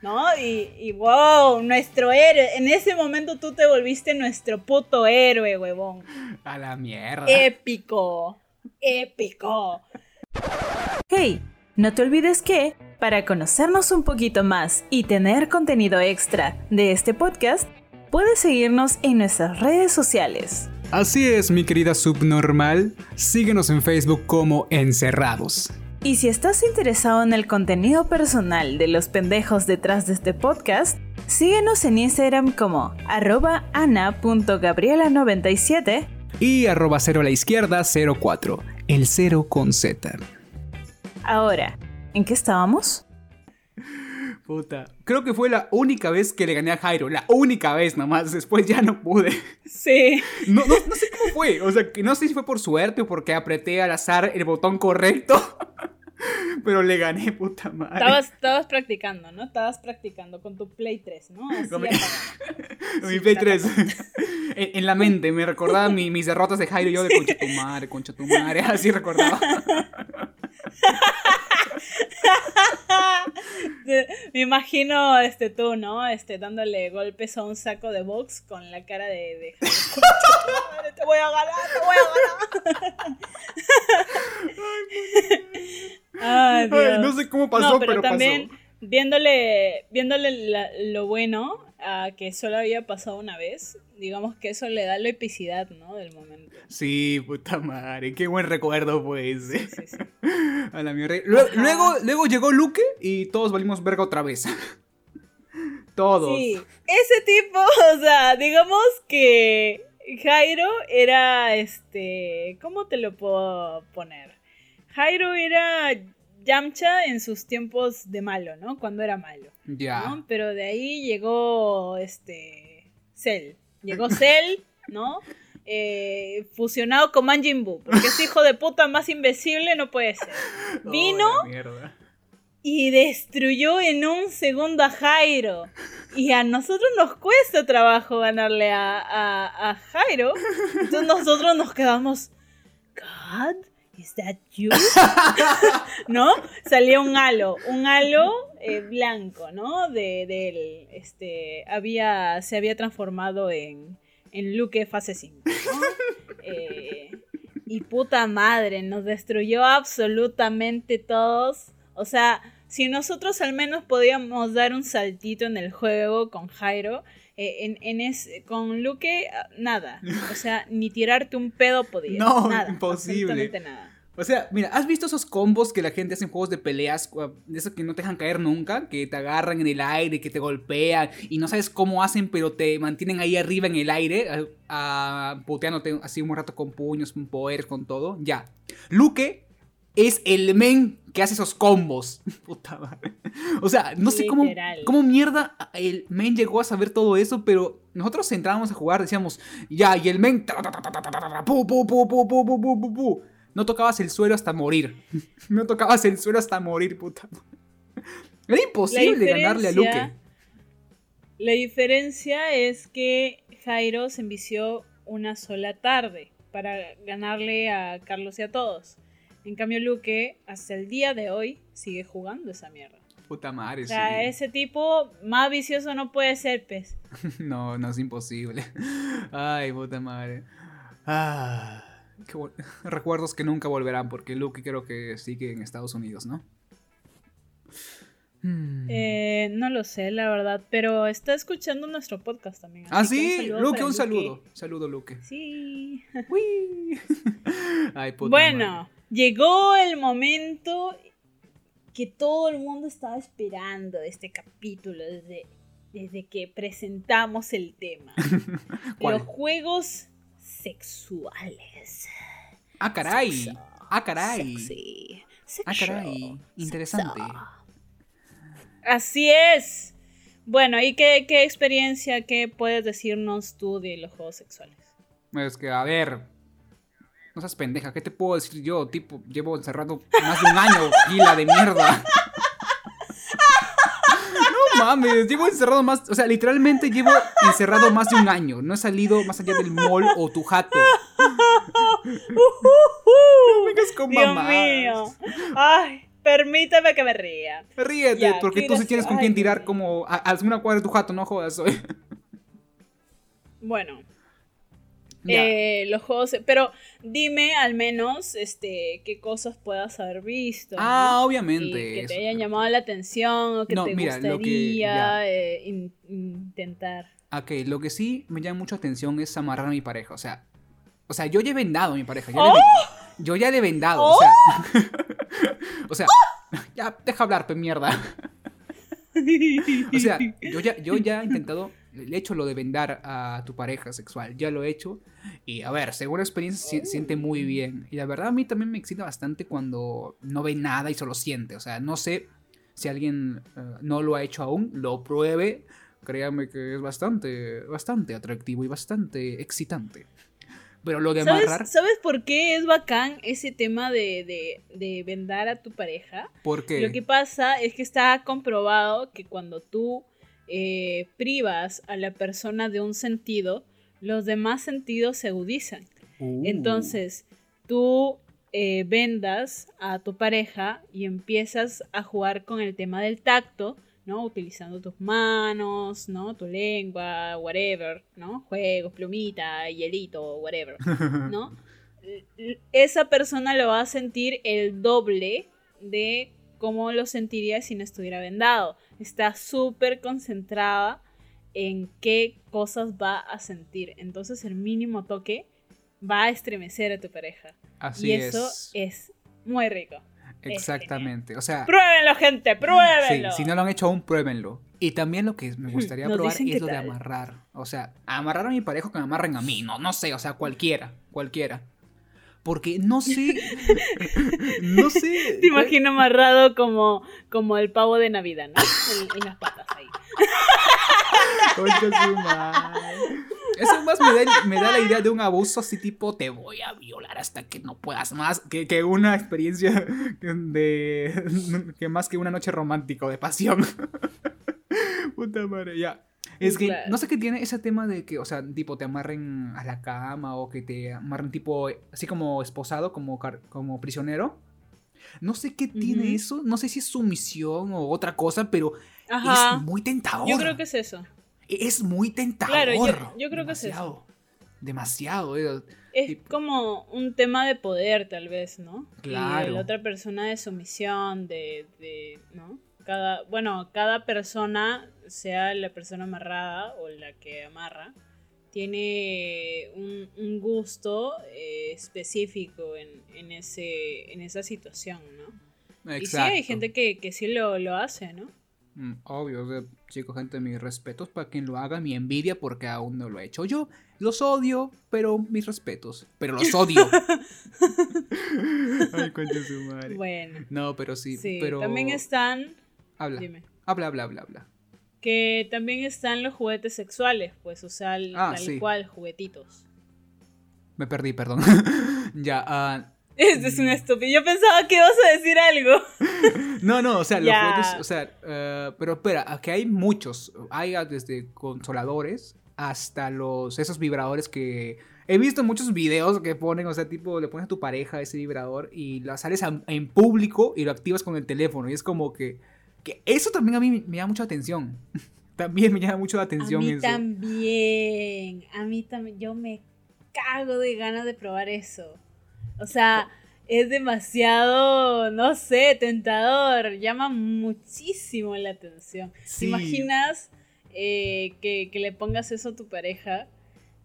[SPEAKER 2] ¿no? Y, wow, nuestro héroe. En ese momento tú te volviste nuestro puto héroe, huevón.
[SPEAKER 1] A la mierda.
[SPEAKER 2] Épico. Épico.
[SPEAKER 3] Hey, no te olvides que, para conocernos un poquito más y tener contenido extra de este podcast, puedes seguirnos en nuestras redes sociales.
[SPEAKER 1] Así es, mi querida subnormal. Síguenos en Facebook como Encerrados.
[SPEAKER 3] Y si estás interesado en el contenido personal de los pendejos detrás de este podcast, síguenos en Instagram como arroba ana.gabriela97
[SPEAKER 1] y arroba cero a la izquierda 04, el cero con Z.
[SPEAKER 3] Ahora, ¿en qué estábamos?
[SPEAKER 1] Puta, creo que fue la única vez que le gané a Jairo, la única vez nomás, después ya no pude.
[SPEAKER 2] Sí.
[SPEAKER 1] No, no, no sé cómo fue, o sea, no sé si fue por suerte o porque apreté al azar el botón correcto. [LAUGHS] Pero le gané, puta madre.
[SPEAKER 2] Estabas, estabas practicando, ¿no? Estabas practicando con tu Play 3, ¿no? Así [LAUGHS]
[SPEAKER 1] mi, Play 3. [LAUGHS] en, la mente, me recordaba mis derrotas de Jairo y yo de concha tu madre, concha tu madre. Así recordaba. [LAUGHS]
[SPEAKER 2] Me imagino este tú, ¿no? Este dándole golpes a un saco de box con la cara de, de [LAUGHS] te voy a ganar, te voy a ganar.
[SPEAKER 1] Ay, Dios. no sé cómo pasó, pero, también
[SPEAKER 2] viéndole viéndole lo bueno a que solo había pasado una vez, digamos que eso le da la epicidad, ¿no? Del momento.
[SPEAKER 1] Sí, puta madre, qué buen recuerdo, pues. Sí, sí, sí. A la mierda. Luego, luego, llegó Luke y todos valimos verga otra vez. [LAUGHS] todos. Sí,
[SPEAKER 2] ese tipo, [LAUGHS] o sea, digamos que Jairo era, este, ¿cómo te lo puedo poner? Jairo era Yamcha en sus tiempos de malo, ¿no? Cuando era malo. Ya. Pero de ahí llegó este Cell. Llegó Cell ¿no? Eh, fusionado con Manjin Buu, porque ese hijo de puta más invisible no puede ser. [LAUGHS] Vino y destruyó en un segundo a Jairo. Y a nosotros nos cuesta trabajo ganarle a, a, Jairo. Entonces nosotros nos quedamos, God, is that you? ¿No? Salía un halo, un halo eh, blanco, ¿no? De, de este, había, se había transformado en, en Luke fase 5. Eh, y puta madre, nos destruyó absolutamente todos. O sea, si nosotros al menos podíamos dar un saltito en el juego con Jairo, eh, en, en con Luke, nada. O sea, ni tirarte un pedo podía.
[SPEAKER 1] No, nada, imposible. Nada. O sea, mira, ¿has visto esos combos que la gente hace en juegos de peleas? De esos que no te dejan caer nunca, que te agarran en el aire, que te golpean y no sabes cómo hacen, pero te mantienen ahí arriba en el aire, a, puteándote así un rato con puños, con poderes, con todo. Ya. Luke es el men que hace esos combos. Puta madre. O sea, no sé cómo, cómo mierda el men llegó a saber todo eso, pero nosotros entrábamos a jugar, decíamos, ya, y el men no tocabas el suelo hasta morir. [LAUGHS] No tocabas el suelo hasta morir, puta. Era imposible ganarle a Luke.
[SPEAKER 2] La diferencia es que Jairo se envició una sola tarde para ganarle a Carlos y a todos. En cambio, Luke, hasta el día de hoy, sigue jugando esa mierda.
[SPEAKER 1] Puta madre,
[SPEAKER 2] O sea, ese tipo más vicioso no puede ser, pez. [LAUGHS]
[SPEAKER 1] no, no es imposible. Ay, puta madre. Ah [LAUGHS] recuerdos que nunca volverán porque Luke creo que sigue en Estados Unidos, ¿no?
[SPEAKER 2] Hmm. Eh, no lo sé, la verdad, pero está escuchando nuestro podcast también.
[SPEAKER 1] Ah, sí, Luke, un saludo. Saludo, Luke.
[SPEAKER 2] Sí. [LAUGHS] [LAUGHS] bueno, llegó el momento que todo el mundo estaba esperando de este capítulo desde, desde que presentamos el tema. Los juegos sexuales.
[SPEAKER 1] Ah, caray. Ah, caray. Ah, caray. Interesante.
[SPEAKER 2] Así es. Bueno, ¿y qué, qué experiencia, qué puedes decirnos tú de los juegos sexuales?
[SPEAKER 1] Es que, a ver, no seas pendeja, ¿qué te puedo decir yo? Tipo, llevo encerrado más de un año, [LAUGHS] gila de mierda mames, llevo encerrado más, o sea, literalmente llevo encerrado más de un año. No he salido más allá del mall o tu jato.
[SPEAKER 2] No vengas con Dios mío. Ay, permítame que me ría.
[SPEAKER 1] Ríete, porque tú sí tienes con quien tirar como a, a una cuadra de tu jato, no jodas hoy.
[SPEAKER 2] Bueno, eh, los juegos, pero dime al menos este qué cosas puedas haber visto.
[SPEAKER 1] Ah, obviamente.
[SPEAKER 2] que te hayan llamado la atención o que te gustaría eh, intentar.
[SPEAKER 1] Ok, lo que sí me llama mucha atención es amarrar a mi pareja. O sea, o sea yo ya he vendado a mi pareja. Yo, ya le he vendado. O sea, ¡Oh! [LAUGHS] o sea ya deja hablar, mierda. o sea, yo ya, yo ya he intentado el hecho lo de vendar a tu pareja sexual, ya lo he hecho. Y a ver, según la experiencia se siente muy bien. Y la verdad a mí también me excita bastante cuando no ve nada y solo siente. O sea, no sé si alguien eh, no lo ha hecho aún, lo pruebe. Créame que es bastante, bastante atractivo y bastante excitante. Pero lo de amarrar.
[SPEAKER 2] ¿Sabes, por qué es bacán ese tema de, de, de vendar a tu pareja?
[SPEAKER 1] Porque
[SPEAKER 2] Lo que pasa es que está comprobado que cuando tú eh, privas a la persona de un sentido, los demás sentidos se agudizan. Uh. Entonces, tú eh, vendas a tu pareja y empiezas a jugar con el tema del tacto, ¿no? Utilizando tus manos, ¿no? Tu lengua, whatever, ¿no? Juegos, plumita, hielito, whatever, ¿no? [LAUGHS] Esa persona lo va a sentir el doble de cómo lo sentiría si no estuviera vendado está súper concentrada en qué cosas va a sentir. Entonces el mínimo toque va a estremecer a tu pareja. Así y eso es, muy rico.
[SPEAKER 1] Exactamente. O sea.
[SPEAKER 2] Pruébenlo, gente, pruébenlo.
[SPEAKER 1] si no lo han hecho aún, pruébenlo. Y también lo que me gustaría probar es lo de amarrar. O sea, amarrar a mi pareja que me amarren a mí. No, no sé, o sea, cualquiera. Cualquiera. Porque no sé. [LAUGHS] no sé. [LAUGHS]
[SPEAKER 2] Te imagino amarrado como, como el pavo de Navidad, ¿no? [LAUGHS] En, las patas ahí.
[SPEAKER 1] Eso más me da, la idea de un abuso así tipo te voy a violar hasta que no puedas más que, que una experiencia de que más que una noche romántica o de pasión. [LAUGHS] Puta madre, ya. Es que no sé qué tiene ese tema de que, o sea, tipo te amarren a la cama o que te amarren tipo así como esposado, como, como prisionero. No sé qué tiene eso, no sé si es sumisión o otra cosa, pero es muy tentador.
[SPEAKER 2] Yo creo que es eso.
[SPEAKER 1] Es muy tentador.
[SPEAKER 2] Claro, yo, creo que es eso.
[SPEAKER 1] Demasiado. Eh.
[SPEAKER 2] Es como un tema de poder, tal vez, ¿no? Claro. Y la otra persona de sumisión, de, de ¿no? Cada, bueno, cada persona, sea la persona amarrada o la que amarra, tiene un, gusto eh, específico en, ese, en esa situación, ¿no? Y sí, hay gente que, sí lo, hace, ¿no?
[SPEAKER 1] Mm, obvio, chicos, gente, mis respetos para quien lo haga, mi envidia porque aún no lo he hecho yo. Los odio, pero mis respetos. Pero los odio. [LAUGHS] Ay, su madre. Bueno. No, pero sí, sí pero...
[SPEAKER 2] También están...
[SPEAKER 1] Habla. Dime. Habla, habla, habla, habla
[SPEAKER 2] que también están los juguetes sexuales, pues, o sea, ah, tal cual, juguetitos.
[SPEAKER 1] Me perdí, perdón. [LAUGHS] ya, uh,
[SPEAKER 2] Este es un estúpido. Yo pensaba que ibas a decir algo. [LAUGHS]
[SPEAKER 1] no, no, o sea, los juguetes, o sea, uh, pero espera, aquí hay muchos. Hay desde consoladores hasta los, esos vibradores que... He visto muchos videos que ponen, o sea, tipo, le pones a tu pareja ese vibrador y la sales en público y lo activas con el teléfono. Y es como que que eso también a mí me llama mucha atención. [LAUGHS] también me llama mucho la atención
[SPEAKER 2] a mí
[SPEAKER 1] eso.
[SPEAKER 2] También, a mí también, yo me cago de ganas de probar eso. O sea, es demasiado, no sé, tentador, llama muchísimo la atención. ¿Te imaginas eh, que, le pongas eso a tu pareja,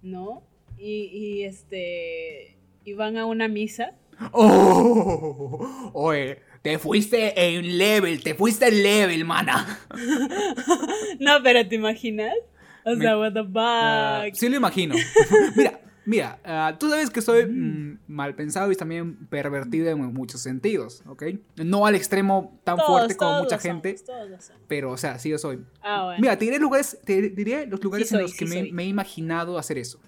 [SPEAKER 2] no? Y, y este, y van a una misa.
[SPEAKER 1] ¡Oh! Oye, te fuiste en level, te fuiste en level, mana. [LAUGHS]
[SPEAKER 2] no, pero ¿te imaginas? O sea, what the fuck. Ah,
[SPEAKER 1] sí lo imagino. [LAUGHS] mira, mira, ah, tú sabes que soy mm, mal pensado y también pervertido en muchos sentidos, ¿ok? No al extremo tan fuerte como mucha gente. pero, o sea, sí yo soy. Ah, bueno. Mira, te diré, lugares, te diré los lugares en los que me, he imaginado hacer eso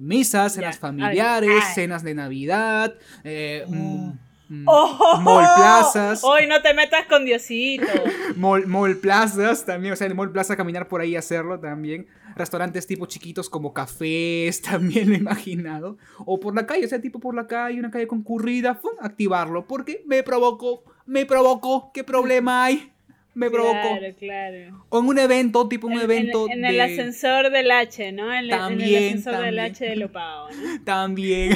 [SPEAKER 1] misas, cenas familiares, cenas de Navidad, eh, mm, Mm. Oh,
[SPEAKER 2] mall plazas. Hoy no te metas con Diosito. [LAUGHS]
[SPEAKER 1] mall, plazas también, o sea, en mall plaza caminar por ahí y hacerlo también. Restaurantes tipo chiquitos como cafés, [LAUGHS] también lo he imaginado. O por la calle, o sea, tipo por la calle, una calle concurrida, activarlo. Porque me provocó, me provocó, ¿qué problema hay? Me provocó. Claro, claro. O en un evento, tipo un evento.
[SPEAKER 2] En, el ascensor del H, ¿no? En, también, en el ascensor del H de Lopao, ¿no? [LAUGHS]
[SPEAKER 1] También.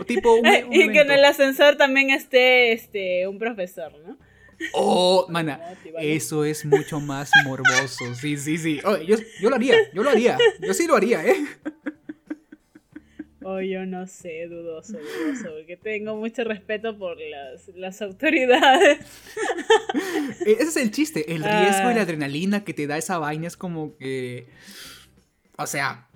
[SPEAKER 1] o tipo [LAUGHS] un,
[SPEAKER 2] Y que en el ascensor también esté este, un profesor, ¿no?
[SPEAKER 1] Oh, [LAUGHS] mana, eso es mucho más morboso. Sí, sí, sí. yo, yo lo haría, yo lo haría. Yo sí lo haría, ¿eh?
[SPEAKER 2] Oh, yo no sé, dudoso, dudoso, porque tengo mucho respeto por las, autoridades. [LAUGHS]
[SPEAKER 1] E-, ese es el chiste, el riesgo y la ah. adrenalina que te da esa vaina es como que... O sea,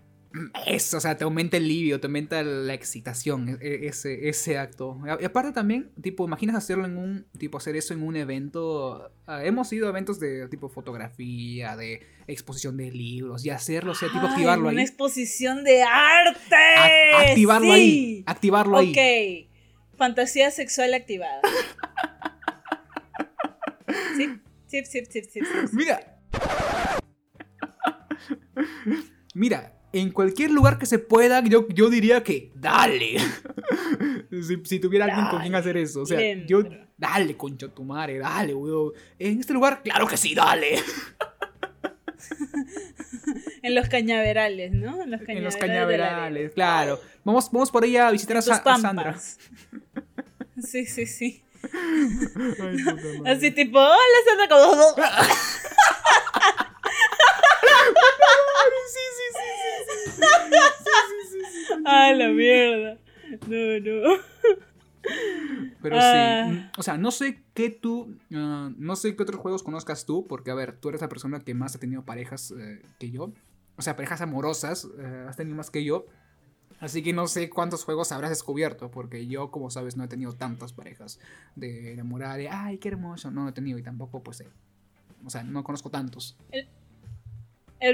[SPEAKER 1] eso, o sea, te aumenta el livio, te aumenta la excitación, e, e, ese, ese acto. Y aparte también, tipo, imaginas hacerlo en un, tipo, hacer eso en un evento. Ah, hemos ido a eventos de tipo fotografía, de exposición de libros, y hacerlo, o sea, tipo, activarlo
[SPEAKER 2] ahí. Una exposición de arte.
[SPEAKER 1] activarlo ahí, activarlo ahí.
[SPEAKER 2] Ok, fantasía sexual activada. [LAUGHS] sí, sí, sí, sí, sí.
[SPEAKER 1] Mira. Mira, en cualquier lugar que se pueda, yo, yo diría que dale. [LAUGHS] si, tuviera alguien con quien hacer eso. O sea, yo, dale, concha tu madre, dale, weón. En este lugar, claro que sí, dale. [LAUGHS]
[SPEAKER 2] en los cañaverales, ¿no? En
[SPEAKER 1] los cañaverales, claro. Vamos, vamos por ahí a visitar a, Sandra. [LAUGHS]
[SPEAKER 2] Sí, sí, sí. Así tipo, hola Sandra, como... sí, sí, sí. ¡Ah, la mierda! No, no.
[SPEAKER 1] Pero sí, ah. o sea, no sé qué tú, ah, no sé qué otros juegos conozcas tú, porque a ver, tú eres la persona que más ha tenido parejas eh, que yo, o sea, parejas amorosas, eh, has tenido más que yo, así que no sé cuántos juegos habrás descubierto, porque yo, como sabes, no he tenido tantas parejas de enamorar, de, ay, qué hermoso, no, he tenido y tampoco, pues, eh, o sea, no conozco tantos.
[SPEAKER 2] El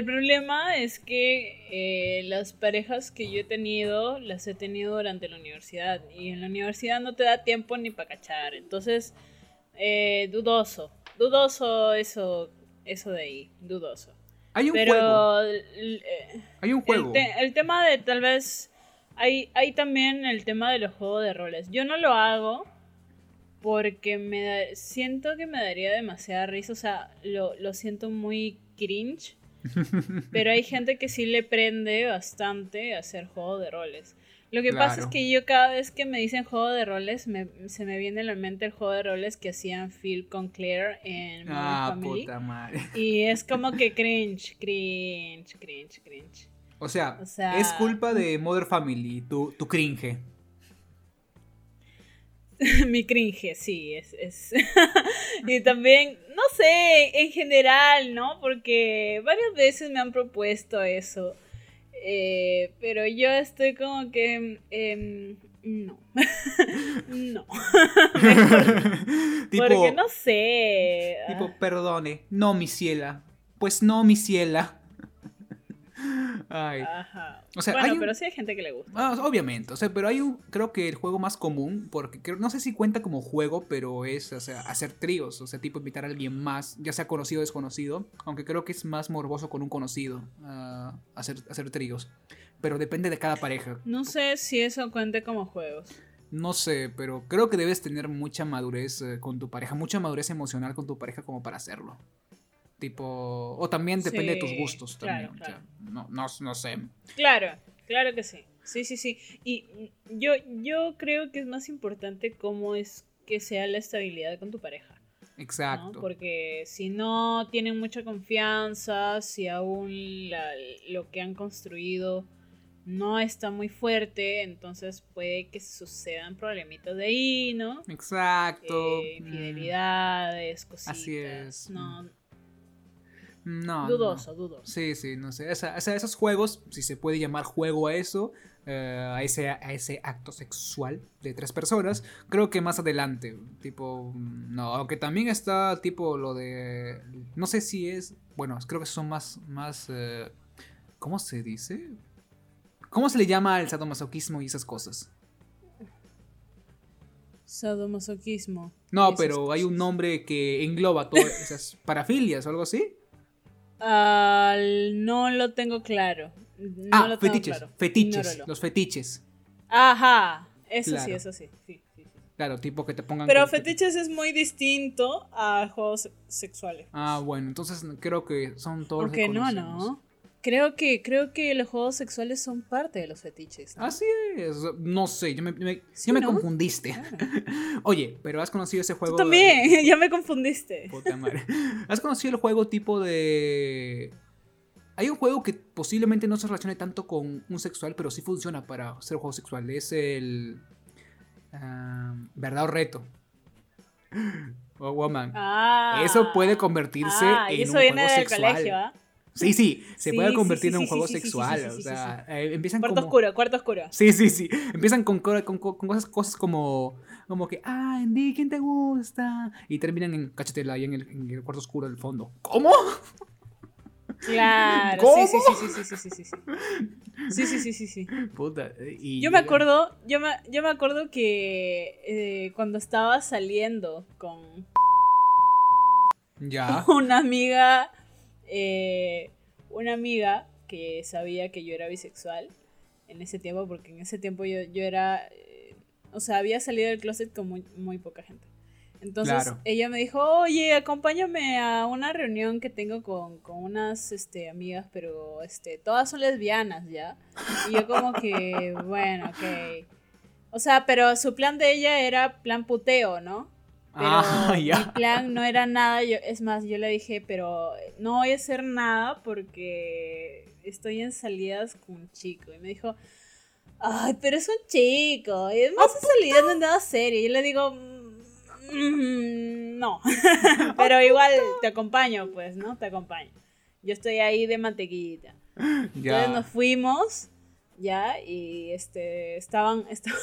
[SPEAKER 2] problema es que eh, las parejas que yo he tenido, las he tenido durante la universidad. Y en la universidad no te da tiempo ni para cachar. Entonces, eh, dudoso. Dudoso eso, eso de ahí. Dudoso.
[SPEAKER 1] Hay un
[SPEAKER 2] Pero,
[SPEAKER 1] juego.
[SPEAKER 2] eh,
[SPEAKER 1] Hay un juego.
[SPEAKER 2] El, te- el tema de tal vez. Hay, hay también el tema de los juegos de roles. Yo no lo hago porque me da- siento que me daría demasiada risa. O sea, lo, lo siento muy cringe. Pero hay gente que sí le prende bastante a hacer juego de roles. Lo que pasa es que yo cada vez que me dicen juego de roles, me- se me viene a la mente el juego de roles que hacían Phil con Claire en Modern
[SPEAKER 1] ah,
[SPEAKER 2] Family.
[SPEAKER 1] puta madre.
[SPEAKER 2] Y es como que cringe, cringe, cringe, cringe.
[SPEAKER 1] O sea,
[SPEAKER 2] O sea-
[SPEAKER 1] es culpa de Mother Family, tu, tu cringe. [LAUGHS]
[SPEAKER 2] Mi cringe, sí, es, es. [LAUGHS] y también, no sé, en general, ¿no? Porque varias veces me han propuesto eso. Eh, pero yo estoy como que. em, no. [LAUGHS] no.
[SPEAKER 1] tipo,
[SPEAKER 2] Porque no sé.
[SPEAKER 1] tipo, perdone, no mi ciela. Pues no mi ciela. Ay.
[SPEAKER 2] Ajá.
[SPEAKER 1] O sea,
[SPEAKER 2] bueno,
[SPEAKER 1] un-
[SPEAKER 2] pero sí hay gente que le gusta.
[SPEAKER 1] Ah, obviamente, o sea, pero hay un, creo que el juego más común, porque creo- no sé si cuenta como juego, pero es, o sea, hacer tríos, o sea, tipo invitar a alguien más, ya sea conocido o desconocido, aunque creo que es más morboso con un conocido ah, hacer, hacer tríos, pero depende de cada pareja.
[SPEAKER 2] No sé si eso cuente como juegos.
[SPEAKER 1] No sé, pero creo que debes tener mucha madurez eh, con tu pareja, mucha madurez emocional con tu pareja como para hacerlo. Tipo, o también depende de tus gustos
[SPEAKER 2] claro,
[SPEAKER 1] también. o sea, no, no, no sé.
[SPEAKER 2] Claro, claro que sí. Sí, sí, sí. Y mm, yo, yo creo que es más importante cómo es que sea la estabilidad con tu pareja. ¿no?
[SPEAKER 1] Exacto.
[SPEAKER 2] Porque si no tienen mucha confianza, si aún la- lo que han construido no está muy fuerte, entonces puede que sucedan problemitas de ahí, ¿no?
[SPEAKER 1] Exacto.
[SPEAKER 2] Eh,
[SPEAKER 1] mm,
[SPEAKER 2] infidelidades, cositas.
[SPEAKER 1] así es.
[SPEAKER 2] No,
[SPEAKER 1] No. no.
[SPEAKER 2] dudoso, dudoso.
[SPEAKER 1] Sí, sí, no sé. Esa- esa- esos juegos, si se puede llamar juego a eso, eh, a, ese, a ese acto sexual de tres personas, creo que más adelante. Tipo, mm, no, aunque también está tipo lo de. No sé si es. Bueno, creo que son más. más eh, ¿Cómo se dice? ¿Cómo se le llama al sadomasoquismo y esas cosas?
[SPEAKER 2] Sadomasoquismo.
[SPEAKER 1] No, pero hay un nombre que engloba todas esas parafilias o algo así.
[SPEAKER 2] Ah, no lo tengo claro. No
[SPEAKER 1] ah,
[SPEAKER 2] lo tengo
[SPEAKER 1] fetiches.
[SPEAKER 2] claro.
[SPEAKER 1] Fetiches. Los fetiches.
[SPEAKER 2] Ajá, eso sí, eso sí. sí, sí, sí.
[SPEAKER 1] Claro, tipo que te pongan.
[SPEAKER 2] Pero fetiches es muy distinto a juegos sexuales.
[SPEAKER 1] Ah, bueno, entonces creo que son todos
[SPEAKER 2] Porque no, no. Creo que, creo que los juegos sexuales son parte de los fetiches. ¿no?
[SPEAKER 1] Así es, no sé, yo me, me-
[SPEAKER 2] Sí,
[SPEAKER 1] ya me
[SPEAKER 2] ¿no?
[SPEAKER 1] confundiste.
[SPEAKER 2] Claro. [LAUGHS]
[SPEAKER 1] Oye, pero has conocido ese
[SPEAKER 2] Tú
[SPEAKER 1] juego.
[SPEAKER 2] también, [LAUGHS] [LAUGHS] ya me confundiste.
[SPEAKER 1] Puta madre. ¿Has conocido el juego tipo de. Hay un juego que posiblemente no se relacione tanto con un sexual, pero sí funciona para ser un juego sexual. Es el. ah, ¿Verdad o reto? [GASPS] Oh, woman.
[SPEAKER 2] Ah.
[SPEAKER 1] Eso puede convertirse
[SPEAKER 2] ah, y
[SPEAKER 1] en
[SPEAKER 2] eso
[SPEAKER 1] un
[SPEAKER 2] viene
[SPEAKER 1] juego
[SPEAKER 2] del
[SPEAKER 1] sexual.
[SPEAKER 2] colegio, ¿ah?
[SPEAKER 1] Sí, sí, se
[SPEAKER 2] Sí,
[SPEAKER 1] puede convertir
[SPEAKER 2] sí,
[SPEAKER 1] en un juego sexual. o sea, eh, empiezan
[SPEAKER 2] Cuarto
[SPEAKER 1] como.
[SPEAKER 2] oscuro, cuarto oscuro.
[SPEAKER 1] Sí, sí, sí. Empiezan con, co- con, co- con cosas, cosas como, como que, ah, Andy, ¿quién te gusta? Y terminan en cachetela ahí en el, en el cuarto oscuro del fondo. ¿Cómo?
[SPEAKER 2] Claro,
[SPEAKER 1] ¿Cómo?
[SPEAKER 2] sí, sí, sí, sí, sí, sí, sí, sí. Sí, sí, sí.
[SPEAKER 1] Puta. eh, Y
[SPEAKER 2] Yo me acuerdo, yo me, yo me acuerdo que eh, cuando estaba saliendo con
[SPEAKER 1] Ya.
[SPEAKER 2] una amiga, eh, una amiga que sabía que yo era bisexual en ese tiempo, porque en ese tiempo yo, yo era, eh, o sea, había salido del closet con muy, muy poca gente. Entonces
[SPEAKER 1] Claro.
[SPEAKER 2] ella me dijo, oye, acompáñame a una reunión que tengo con, con unas este, amigas, pero este, todas son lesbianas ya. Y yo como que, [LAUGHS] bueno, ok. O sea, pero su plan de ella era plan puteo, ¿no? Pero
[SPEAKER 1] Ah, [LAUGHS]
[SPEAKER 2] mi plan no era nada. Yo, es más, yo le dije, pero no voy a hacer nada porque estoy en salidas con un chico. Y me dijo, ay, pero es un chico. Y además esa salida no es nada seria. Y yo le digo, "Mm, no. [LAUGHS] pero igual te acompaño, pues, ¿no? Te acompaño. Yo estoy ahí de mantequillita. [LAUGHS] Entonces nos fuimos, ya, y este, estaban, estaban,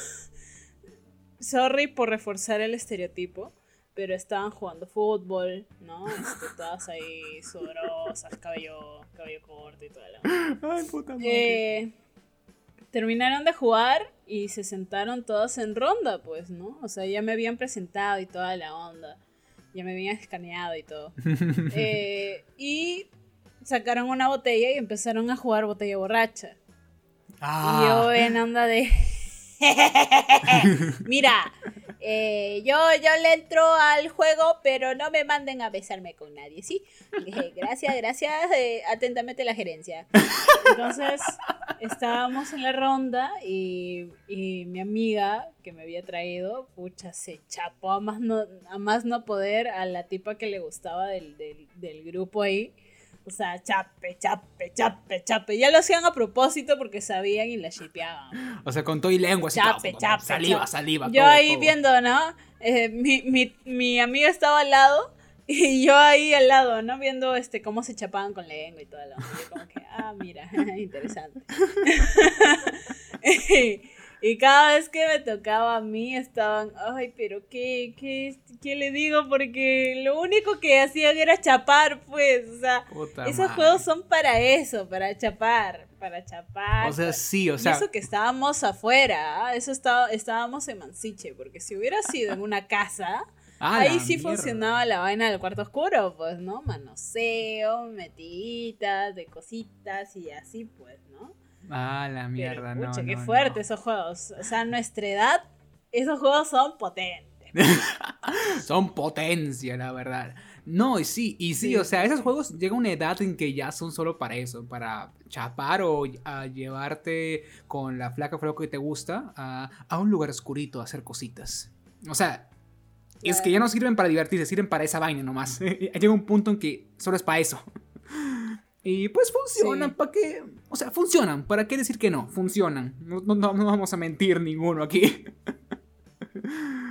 [SPEAKER 2] sorry por reforzar el estereotipo, pero estaban jugando fútbol, ¿no? Este, todas ahí sudorosas, cabello, cabello corto y toda la... Ay, puta madre. Eh, terminaron de jugar y se sentaron todas en ronda, pues, ¿no? O sea, ya me habían presentado y toda la onda. Ya me habían escaneado y todo. [LAUGHS] Eh, y sacaron una botella y empezaron a jugar botella borracha. Y yo ah. en onda de... [LAUGHS] Mira, eh, yo, yo le entro al juego, pero no me manden a besarme con nadie, ¿sí? [LAUGHS] gracias, gracias, eh, atentamente la gerencia. Entonces, estábamos en la ronda y, mi amiga que me había traído, pucha, se chapó a más no, a más no poder a la tipa que le gustaba del, del grupo ahí. O sea, chape, chape, chape, chape. Ya lo hacían a propósito porque sabían y la shipeaban.
[SPEAKER 1] O sea, con todo y lengua. Chape, chape, Saliva, saliva.
[SPEAKER 2] Yo ahí viendo, ¿no? Eh, mi, mi, mi amiga estaba al lado [LAUGHS] y yo ahí al lado, ¿no? Viendo este cómo se chapaban con lengua y todo. Lo. yo como que, ah, mira, [LAUGHS] interesante. [LAUGHS] Y cada vez que me tocaba a mí estaban, ay, pero ¿qué, qué, qué le digo? Porque lo único que hacían era chapar, pues, o sea, esos juegos son para eso, para chapar, para chapar.
[SPEAKER 1] O sea, sí, o sea.
[SPEAKER 2] eso que estábamos afuera, ¿ah? eso estaba, estábamos en Mansiche, porque si hubiera sido en una casa... [LAUGHS] Ahí sí funcionaba la vaina del cuarto oscuro, pues, ¿no? Manoseo, metiditas de cositas y así, pues, ¿no?
[SPEAKER 1] Ah, la mierda, no.
[SPEAKER 2] qué fuerte esos juegos. O sea, nuestra edad, esos juegos son potentes. [LAUGHS]
[SPEAKER 1] son potencia, la verdad. No, y sí, y sí, o sea, esos juegos llega una edad en que ya son solo para eso, para chapar o a llevarte con la flaca flaco que te gusta a, a, un lugar oscurito a hacer cositas. O sea, es que ya no sirven para divertirse, sirven para esa vaina nomás. [LAUGHS] llega un punto en que solo es para eso. Y pues funcionan, ¿para qué? O sea, funcionan, ¿para qué decir que no? Funcionan. No, no, vamos a mentir ninguno aquí.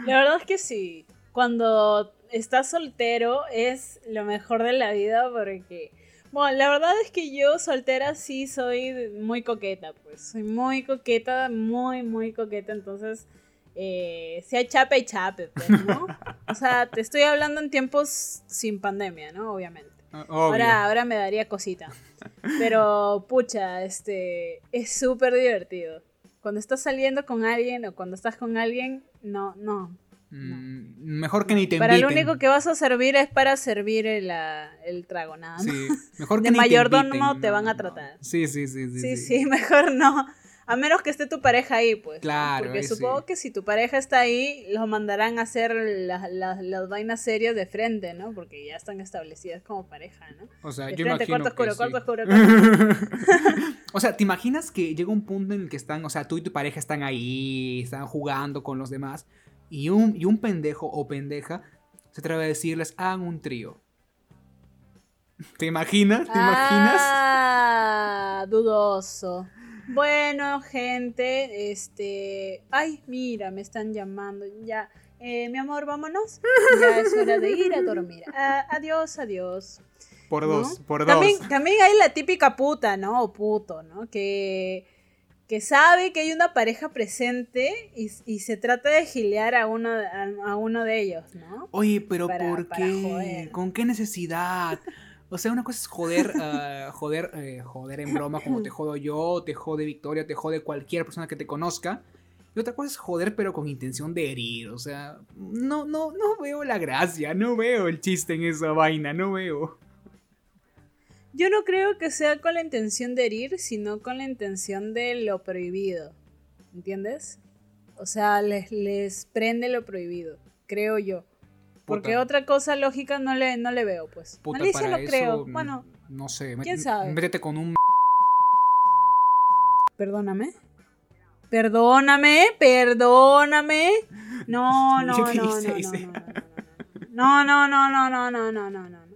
[SPEAKER 2] La verdad es que sí. Cuando estás soltero es lo mejor de la vida porque... Bueno, la verdad es que yo soltera sí soy muy coqueta, pues. Soy muy coqueta, muy, muy coqueta. Entonces, eh, si hay chape y chape, pues, ¿no? [LAUGHS] o sea, te estoy hablando en tiempos sin pandemia, ¿no? Obviamente. Ah, ahora, ahora me daría cosita. Pero, pucha, este, es súper divertido. Cuando estás saliendo con alguien o cuando estás con alguien, no, no.
[SPEAKER 1] Mm, mejor que ni te
[SPEAKER 2] Para lo único que vas a servir es para servir el, el trago, nada
[SPEAKER 1] Sí, mejor [LAUGHS] que
[SPEAKER 2] ni mayordomo te, te van a tratar.
[SPEAKER 1] Sí, sí, sí, sí.
[SPEAKER 2] Sí, sí, [LAUGHS] mejor no. A menos que esté tu pareja ahí, pues. Claro. Porque supongo que si tu pareja está ahí, los mandarán a hacer las, las, vainas serias de frente, ¿no? Porque ya están establecidas como pareja, ¿no?
[SPEAKER 1] O sea,
[SPEAKER 2] yo
[SPEAKER 1] imagino
[SPEAKER 2] corto, oscuro, corto, oscuro, [LAUGHS]
[SPEAKER 1] O sea, ¿te imaginas que llega un punto en el que están, o sea, tú y tu pareja están ahí, están jugando con los demás, y un, y un pendejo o pendeja se atreve a decirles, hagan un trío? ¿Te imaginas? ¿Te imaginas?
[SPEAKER 2] Ah, dudoso. Bueno, gente, este. Ay, mira, me están llamando. Ya. Eh, mi amor, vámonos. Ya es hora de ir a dormir. adiós, adiós.
[SPEAKER 1] Por dos, por
[SPEAKER 2] dos. También, hay la típica puta, ¿no? O puto, ¿no? Que, que sabe que hay una pareja presente y, se trata de gilear a uno, a, uno de ellos, ¿no?
[SPEAKER 1] Oye, pero ¿por qué? ¿Con qué necesidad? O sea, una cosa es joder, uh, joder, eh, joder en broma como te jodo yo, te jode Victoria, te jode cualquier persona que te conozca. Y otra cosa es joder pero con intención de herir. O sea, no, no, no veo la gracia, no veo el chiste en esa vaina, no veo.
[SPEAKER 2] Yo no creo que sea con la intención de herir, sino con la intención de lo prohibido. ¿Entiendes? O sea, les, les prende lo prohibido, creo yo. Porque otra cosa lógica no le, no le veo, pues. Puta, Alicia lo creo. Bueno,
[SPEAKER 1] no sé.
[SPEAKER 2] ¿Quién sabe?
[SPEAKER 1] Métete con un.
[SPEAKER 2] Perdóname. Perdóname, perdóname. No, no, no, no, no, no, no, no, no, no, no, no, no.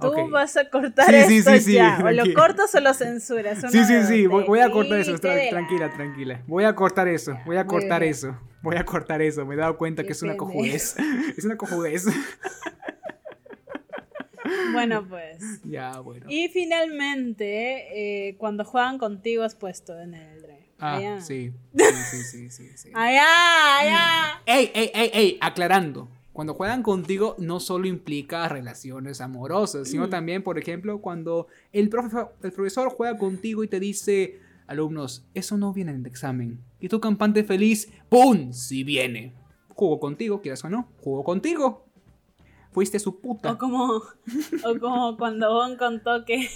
[SPEAKER 2] Tú vas a cortar esto ya. o lo cortas o lo censuras.
[SPEAKER 1] Sí, sí, sí. Voy, a cortar eso. Tranquila, tranquila. Voy a cortar eso. Voy a cortar eso. Voy a cortar eso. Me he dado cuenta que es una cojudez. [LAUGHS] Es una cojudez. [LAUGHS]
[SPEAKER 2] Bueno, pues. [LAUGHS]
[SPEAKER 1] Ya, bueno.
[SPEAKER 2] Y finalmente, eh, cuando juegan contigo has puesto en el drive.
[SPEAKER 1] Ah, sí. Sí, sí, sí, sí,
[SPEAKER 2] Allá, allá.
[SPEAKER 1] Ey, ey, ey, ey, aclarando. Cuando juegan contigo no solo implica relaciones amorosas, sino mm. también, por ejemplo, cuando el, el profesor juega contigo y te dice, alumnos, eso no viene en el examen. Y tu campante feliz, ¡pum! Si viene. Jugó contigo, quieras o no, jugó contigo. Fuiste su puta.
[SPEAKER 2] O como, o como cuando Bon contó que,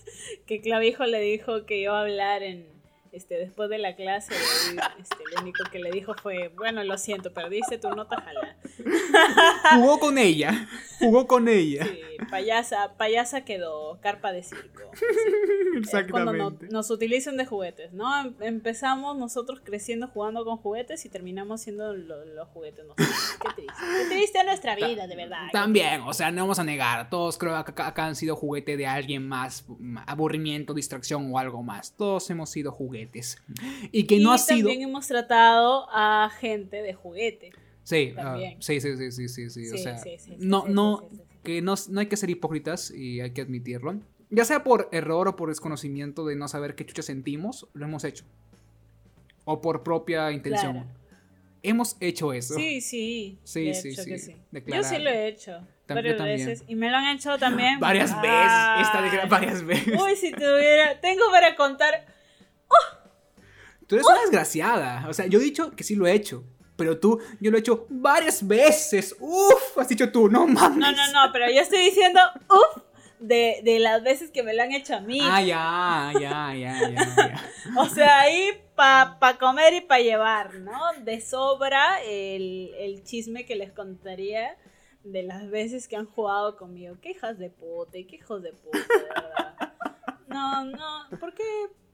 [SPEAKER 2] [LAUGHS] que Clavijo le dijo que iba a hablar en, este, después de la clase, este, lo único que le dijo fue, bueno, lo siento, perdiste tu nota, jala. [LAUGHS]
[SPEAKER 1] Jugó con ella, jugó con ella.
[SPEAKER 2] Sí, payasa, payasa quedó, carpa de circo. [LAUGHS] Exactamente. Cuando nos utilizan de juguetes, ¿no? Em, empezamos nosotros creciendo jugando con juguetes y terminamos siendo los juguetes nosotros. Qué triste. Qué triste nuestra vida, de verdad.
[SPEAKER 1] También, o sea, no vamos a negar, todos creo que acá han sido juguete de alguien más, aburrimiento, distracción o algo más. Todos hemos sido juguetes y que no ha sido.
[SPEAKER 2] También hemos tratado a gente de juguete.
[SPEAKER 1] Sí, sí, sí, sí, sí, sí, sí, o sea, no, no, que no, no hay que ser hipócritas y hay que admitirlo. Ya sea por error o por desconocimiento de no saber qué chucha sentimos, lo hemos hecho. O por propia intención. Hemos hecho eso.
[SPEAKER 2] Sí, sí. Sí, sí, sí. Yo sí lo he hecho. Varias veces. Y me lo han hecho también. [LAUGHS]
[SPEAKER 1] varias veces. Esta varias veces.
[SPEAKER 2] Uy, si tuviera. Tengo para contar
[SPEAKER 1] Tú eres una desgraciada. O sea, yo he dicho que sí lo he hecho. Pero tú, yo lo he hecho varias veces. Uf, has dicho tú, no mames.
[SPEAKER 2] No, no, no, pero yo estoy diciendo, uf, de, de las veces que me lo han hecho a mí.
[SPEAKER 1] Ah, ya, ya, ya, ya. [LAUGHS]
[SPEAKER 2] o sea, ahí para pa comer y para llevar, ¿no? De sobra el, el, chisme que les contaría de las veces que han jugado conmigo. Qué hijas de puta, qué hijos de puta, de verdad. No, no, ¿por qué?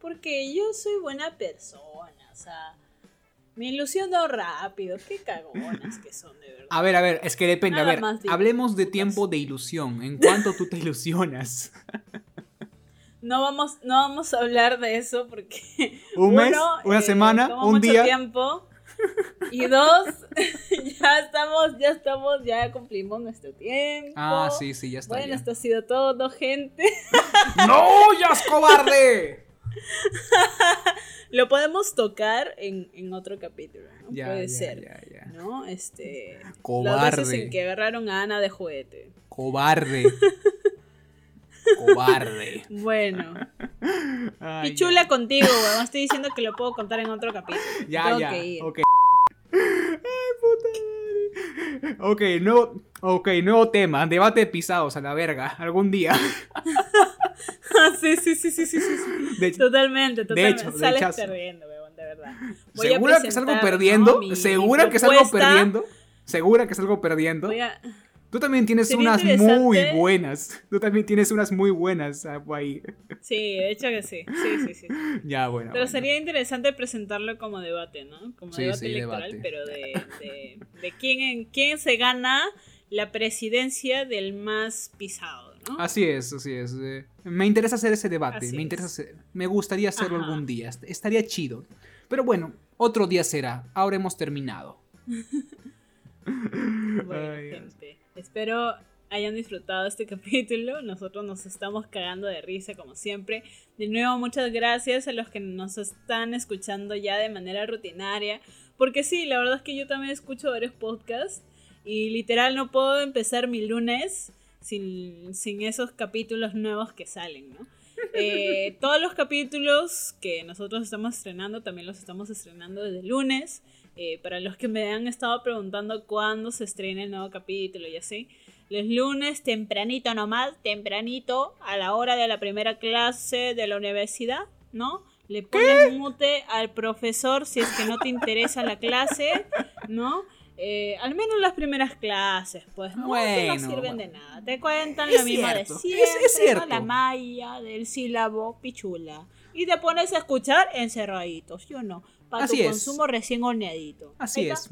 [SPEAKER 2] Porque yo soy buena persona, o sea, me ilusiono rápido. Qué cagonas que son, de verdad.
[SPEAKER 1] A ver, a ver, es que depende. a ver, hablemos de tiempo de ilusión. ¿En cuánto tú te ilusionas?
[SPEAKER 2] No vamos, no vamos a hablar de eso porque. [LAUGHS]
[SPEAKER 1] ¿Un mes? ¿Una eh, semana? ¿Un día?
[SPEAKER 2] tiempo. [LAUGHS] Y dos, [LAUGHS] ya estamos, ya estamos, ya cumplimos nuestro tiempo.
[SPEAKER 1] Ah, sí, sí, ya está.
[SPEAKER 2] Bueno, esto ha sido todo, gente.
[SPEAKER 1] ¡No, ya es cobarde! [LAUGHS]
[SPEAKER 2] Lo podemos tocar en, otro capítulo, ¿no? Puede ser. ¿No? Este.
[SPEAKER 1] Cobarde.
[SPEAKER 2] Las veces en que agarraron a Ana de juguete.
[SPEAKER 1] Cobarde. [LAUGHS] Cobarde.
[SPEAKER 2] Bueno. [LAUGHS] y chula contigo, weón. Estoy diciendo que lo puedo contar en otro capítulo. Ya, Tengo ya. Que ir.
[SPEAKER 1] Ok. Ay, puta Ok, nuevo, ok, nuevo tema. Debate de pisados a la verga. Algún día. [LAUGHS]
[SPEAKER 2] sí, sí, sí, sí, sí, sí. totalmente, totalmente. De hecho, Sales perdiendo, weón, de verdad.
[SPEAKER 1] ¿Segura que salgo perdiendo? ¿Segura que salgo perdiendo? ¿Segura que salgo perdiendo? Voy a... Tú también tienes unas muy buenas. Tú también tienes unas muy buenas ah, ahí.
[SPEAKER 2] Sí, de hecho que sí. Sí, sí, sí. [LAUGHS]
[SPEAKER 1] ya, bueno.
[SPEAKER 2] Pero sería interesante presentarlo como debate, ¿no? Como debate electoral, pero [LAUGHS] de, de, quién, quién se gana la presidencia del más pisado, ¿no?
[SPEAKER 1] Así es, así es. Eh, me interesa hacer ese debate. me interesa me gustaría hacerlo algún día. Estaría chido. Pero bueno, otro día será. Ahora hemos terminado. [LAUGHS]
[SPEAKER 2] bueno, gente. Espero hayan disfrutado este [LAUGHS] capítulo. Nosotros nos estamos cagando de risa como siempre. De nuevo, muchas gracias a los que nos están escuchando ya de manera rutinaria. Porque sí, la verdad es que yo también escucho varios podcasts. Y literal no puedo empezar mi lunes sin, esos capítulos nuevos que salen, ¿no? [LAUGHS] Eh, todos los capítulos que nosotros estamos estrenando también los estamos estrenando desde lunes. Eh, para los que me han estado preguntando cuándo se estrena el nuevo capítulo y así. Los lunes, tempranito nomás, tempranito, a la hora de la primera clase de la universidad, ¿no? Le pones mute al profesor si es que no te interesa la clase, ¿no? Eh, al menos las primeras clases, pues no, no sirven de nada. Te cuentan lo mismo de siempre, la malla del sílabo pichula. Y te pones a escuchar encerraditos, yo no para tu consumo recién horneadito.
[SPEAKER 1] Así es.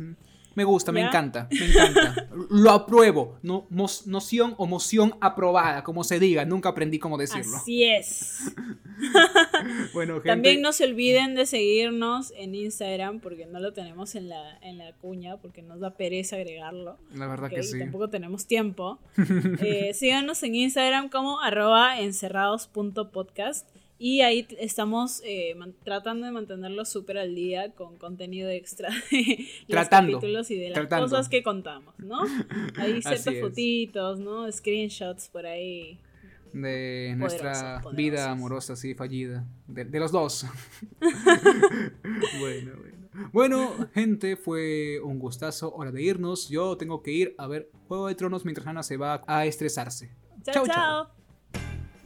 [SPEAKER 1] Me gusta, me encanta, me encanta. [LAUGHS] Lo apruebo. No, noción o moción aprobada, como se diga. Nunca aprendí cómo decirlo.
[SPEAKER 2] Así es. [LAUGHS] bueno, gente. También no se olviden de seguirnos en Instagram, porque no lo tenemos en la, en la cuña, porque nos da pereza agregarlo.
[SPEAKER 1] La verdad que sí.
[SPEAKER 2] tampoco tenemos tiempo. [LAUGHS] eh, síganos en Instagram como arroba encerrados.podcast Y ahí estamos eh, tratando de mantenerlo súper al día con contenido extra de los capítulos y de las cosas que contamos, ¿no? Ahí [LAUGHS] ciertas fotitos, ¿no? Screenshots por ahí.
[SPEAKER 1] De nuestra vida amorosa, sí, fallida. De, los dos. [LAUGHS] bueno, bueno. Bueno, gente, fue un gustazo. Hora de irnos. Yo tengo que ir a ver Juego de Tronos mientras Ana se va a estresarse.
[SPEAKER 2] chao. chao.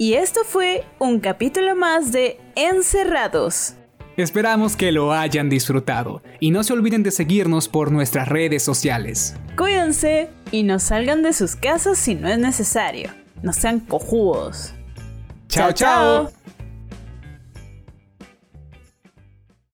[SPEAKER 3] Y esto fue un capítulo más de Encerrados.
[SPEAKER 1] Esperamos que lo hayan disfrutado y no se olviden de seguirnos por nuestras redes sociales.
[SPEAKER 3] Cuídense y no salgan de sus casas si no es necesario. No sean cojudos.
[SPEAKER 1] chao. chao.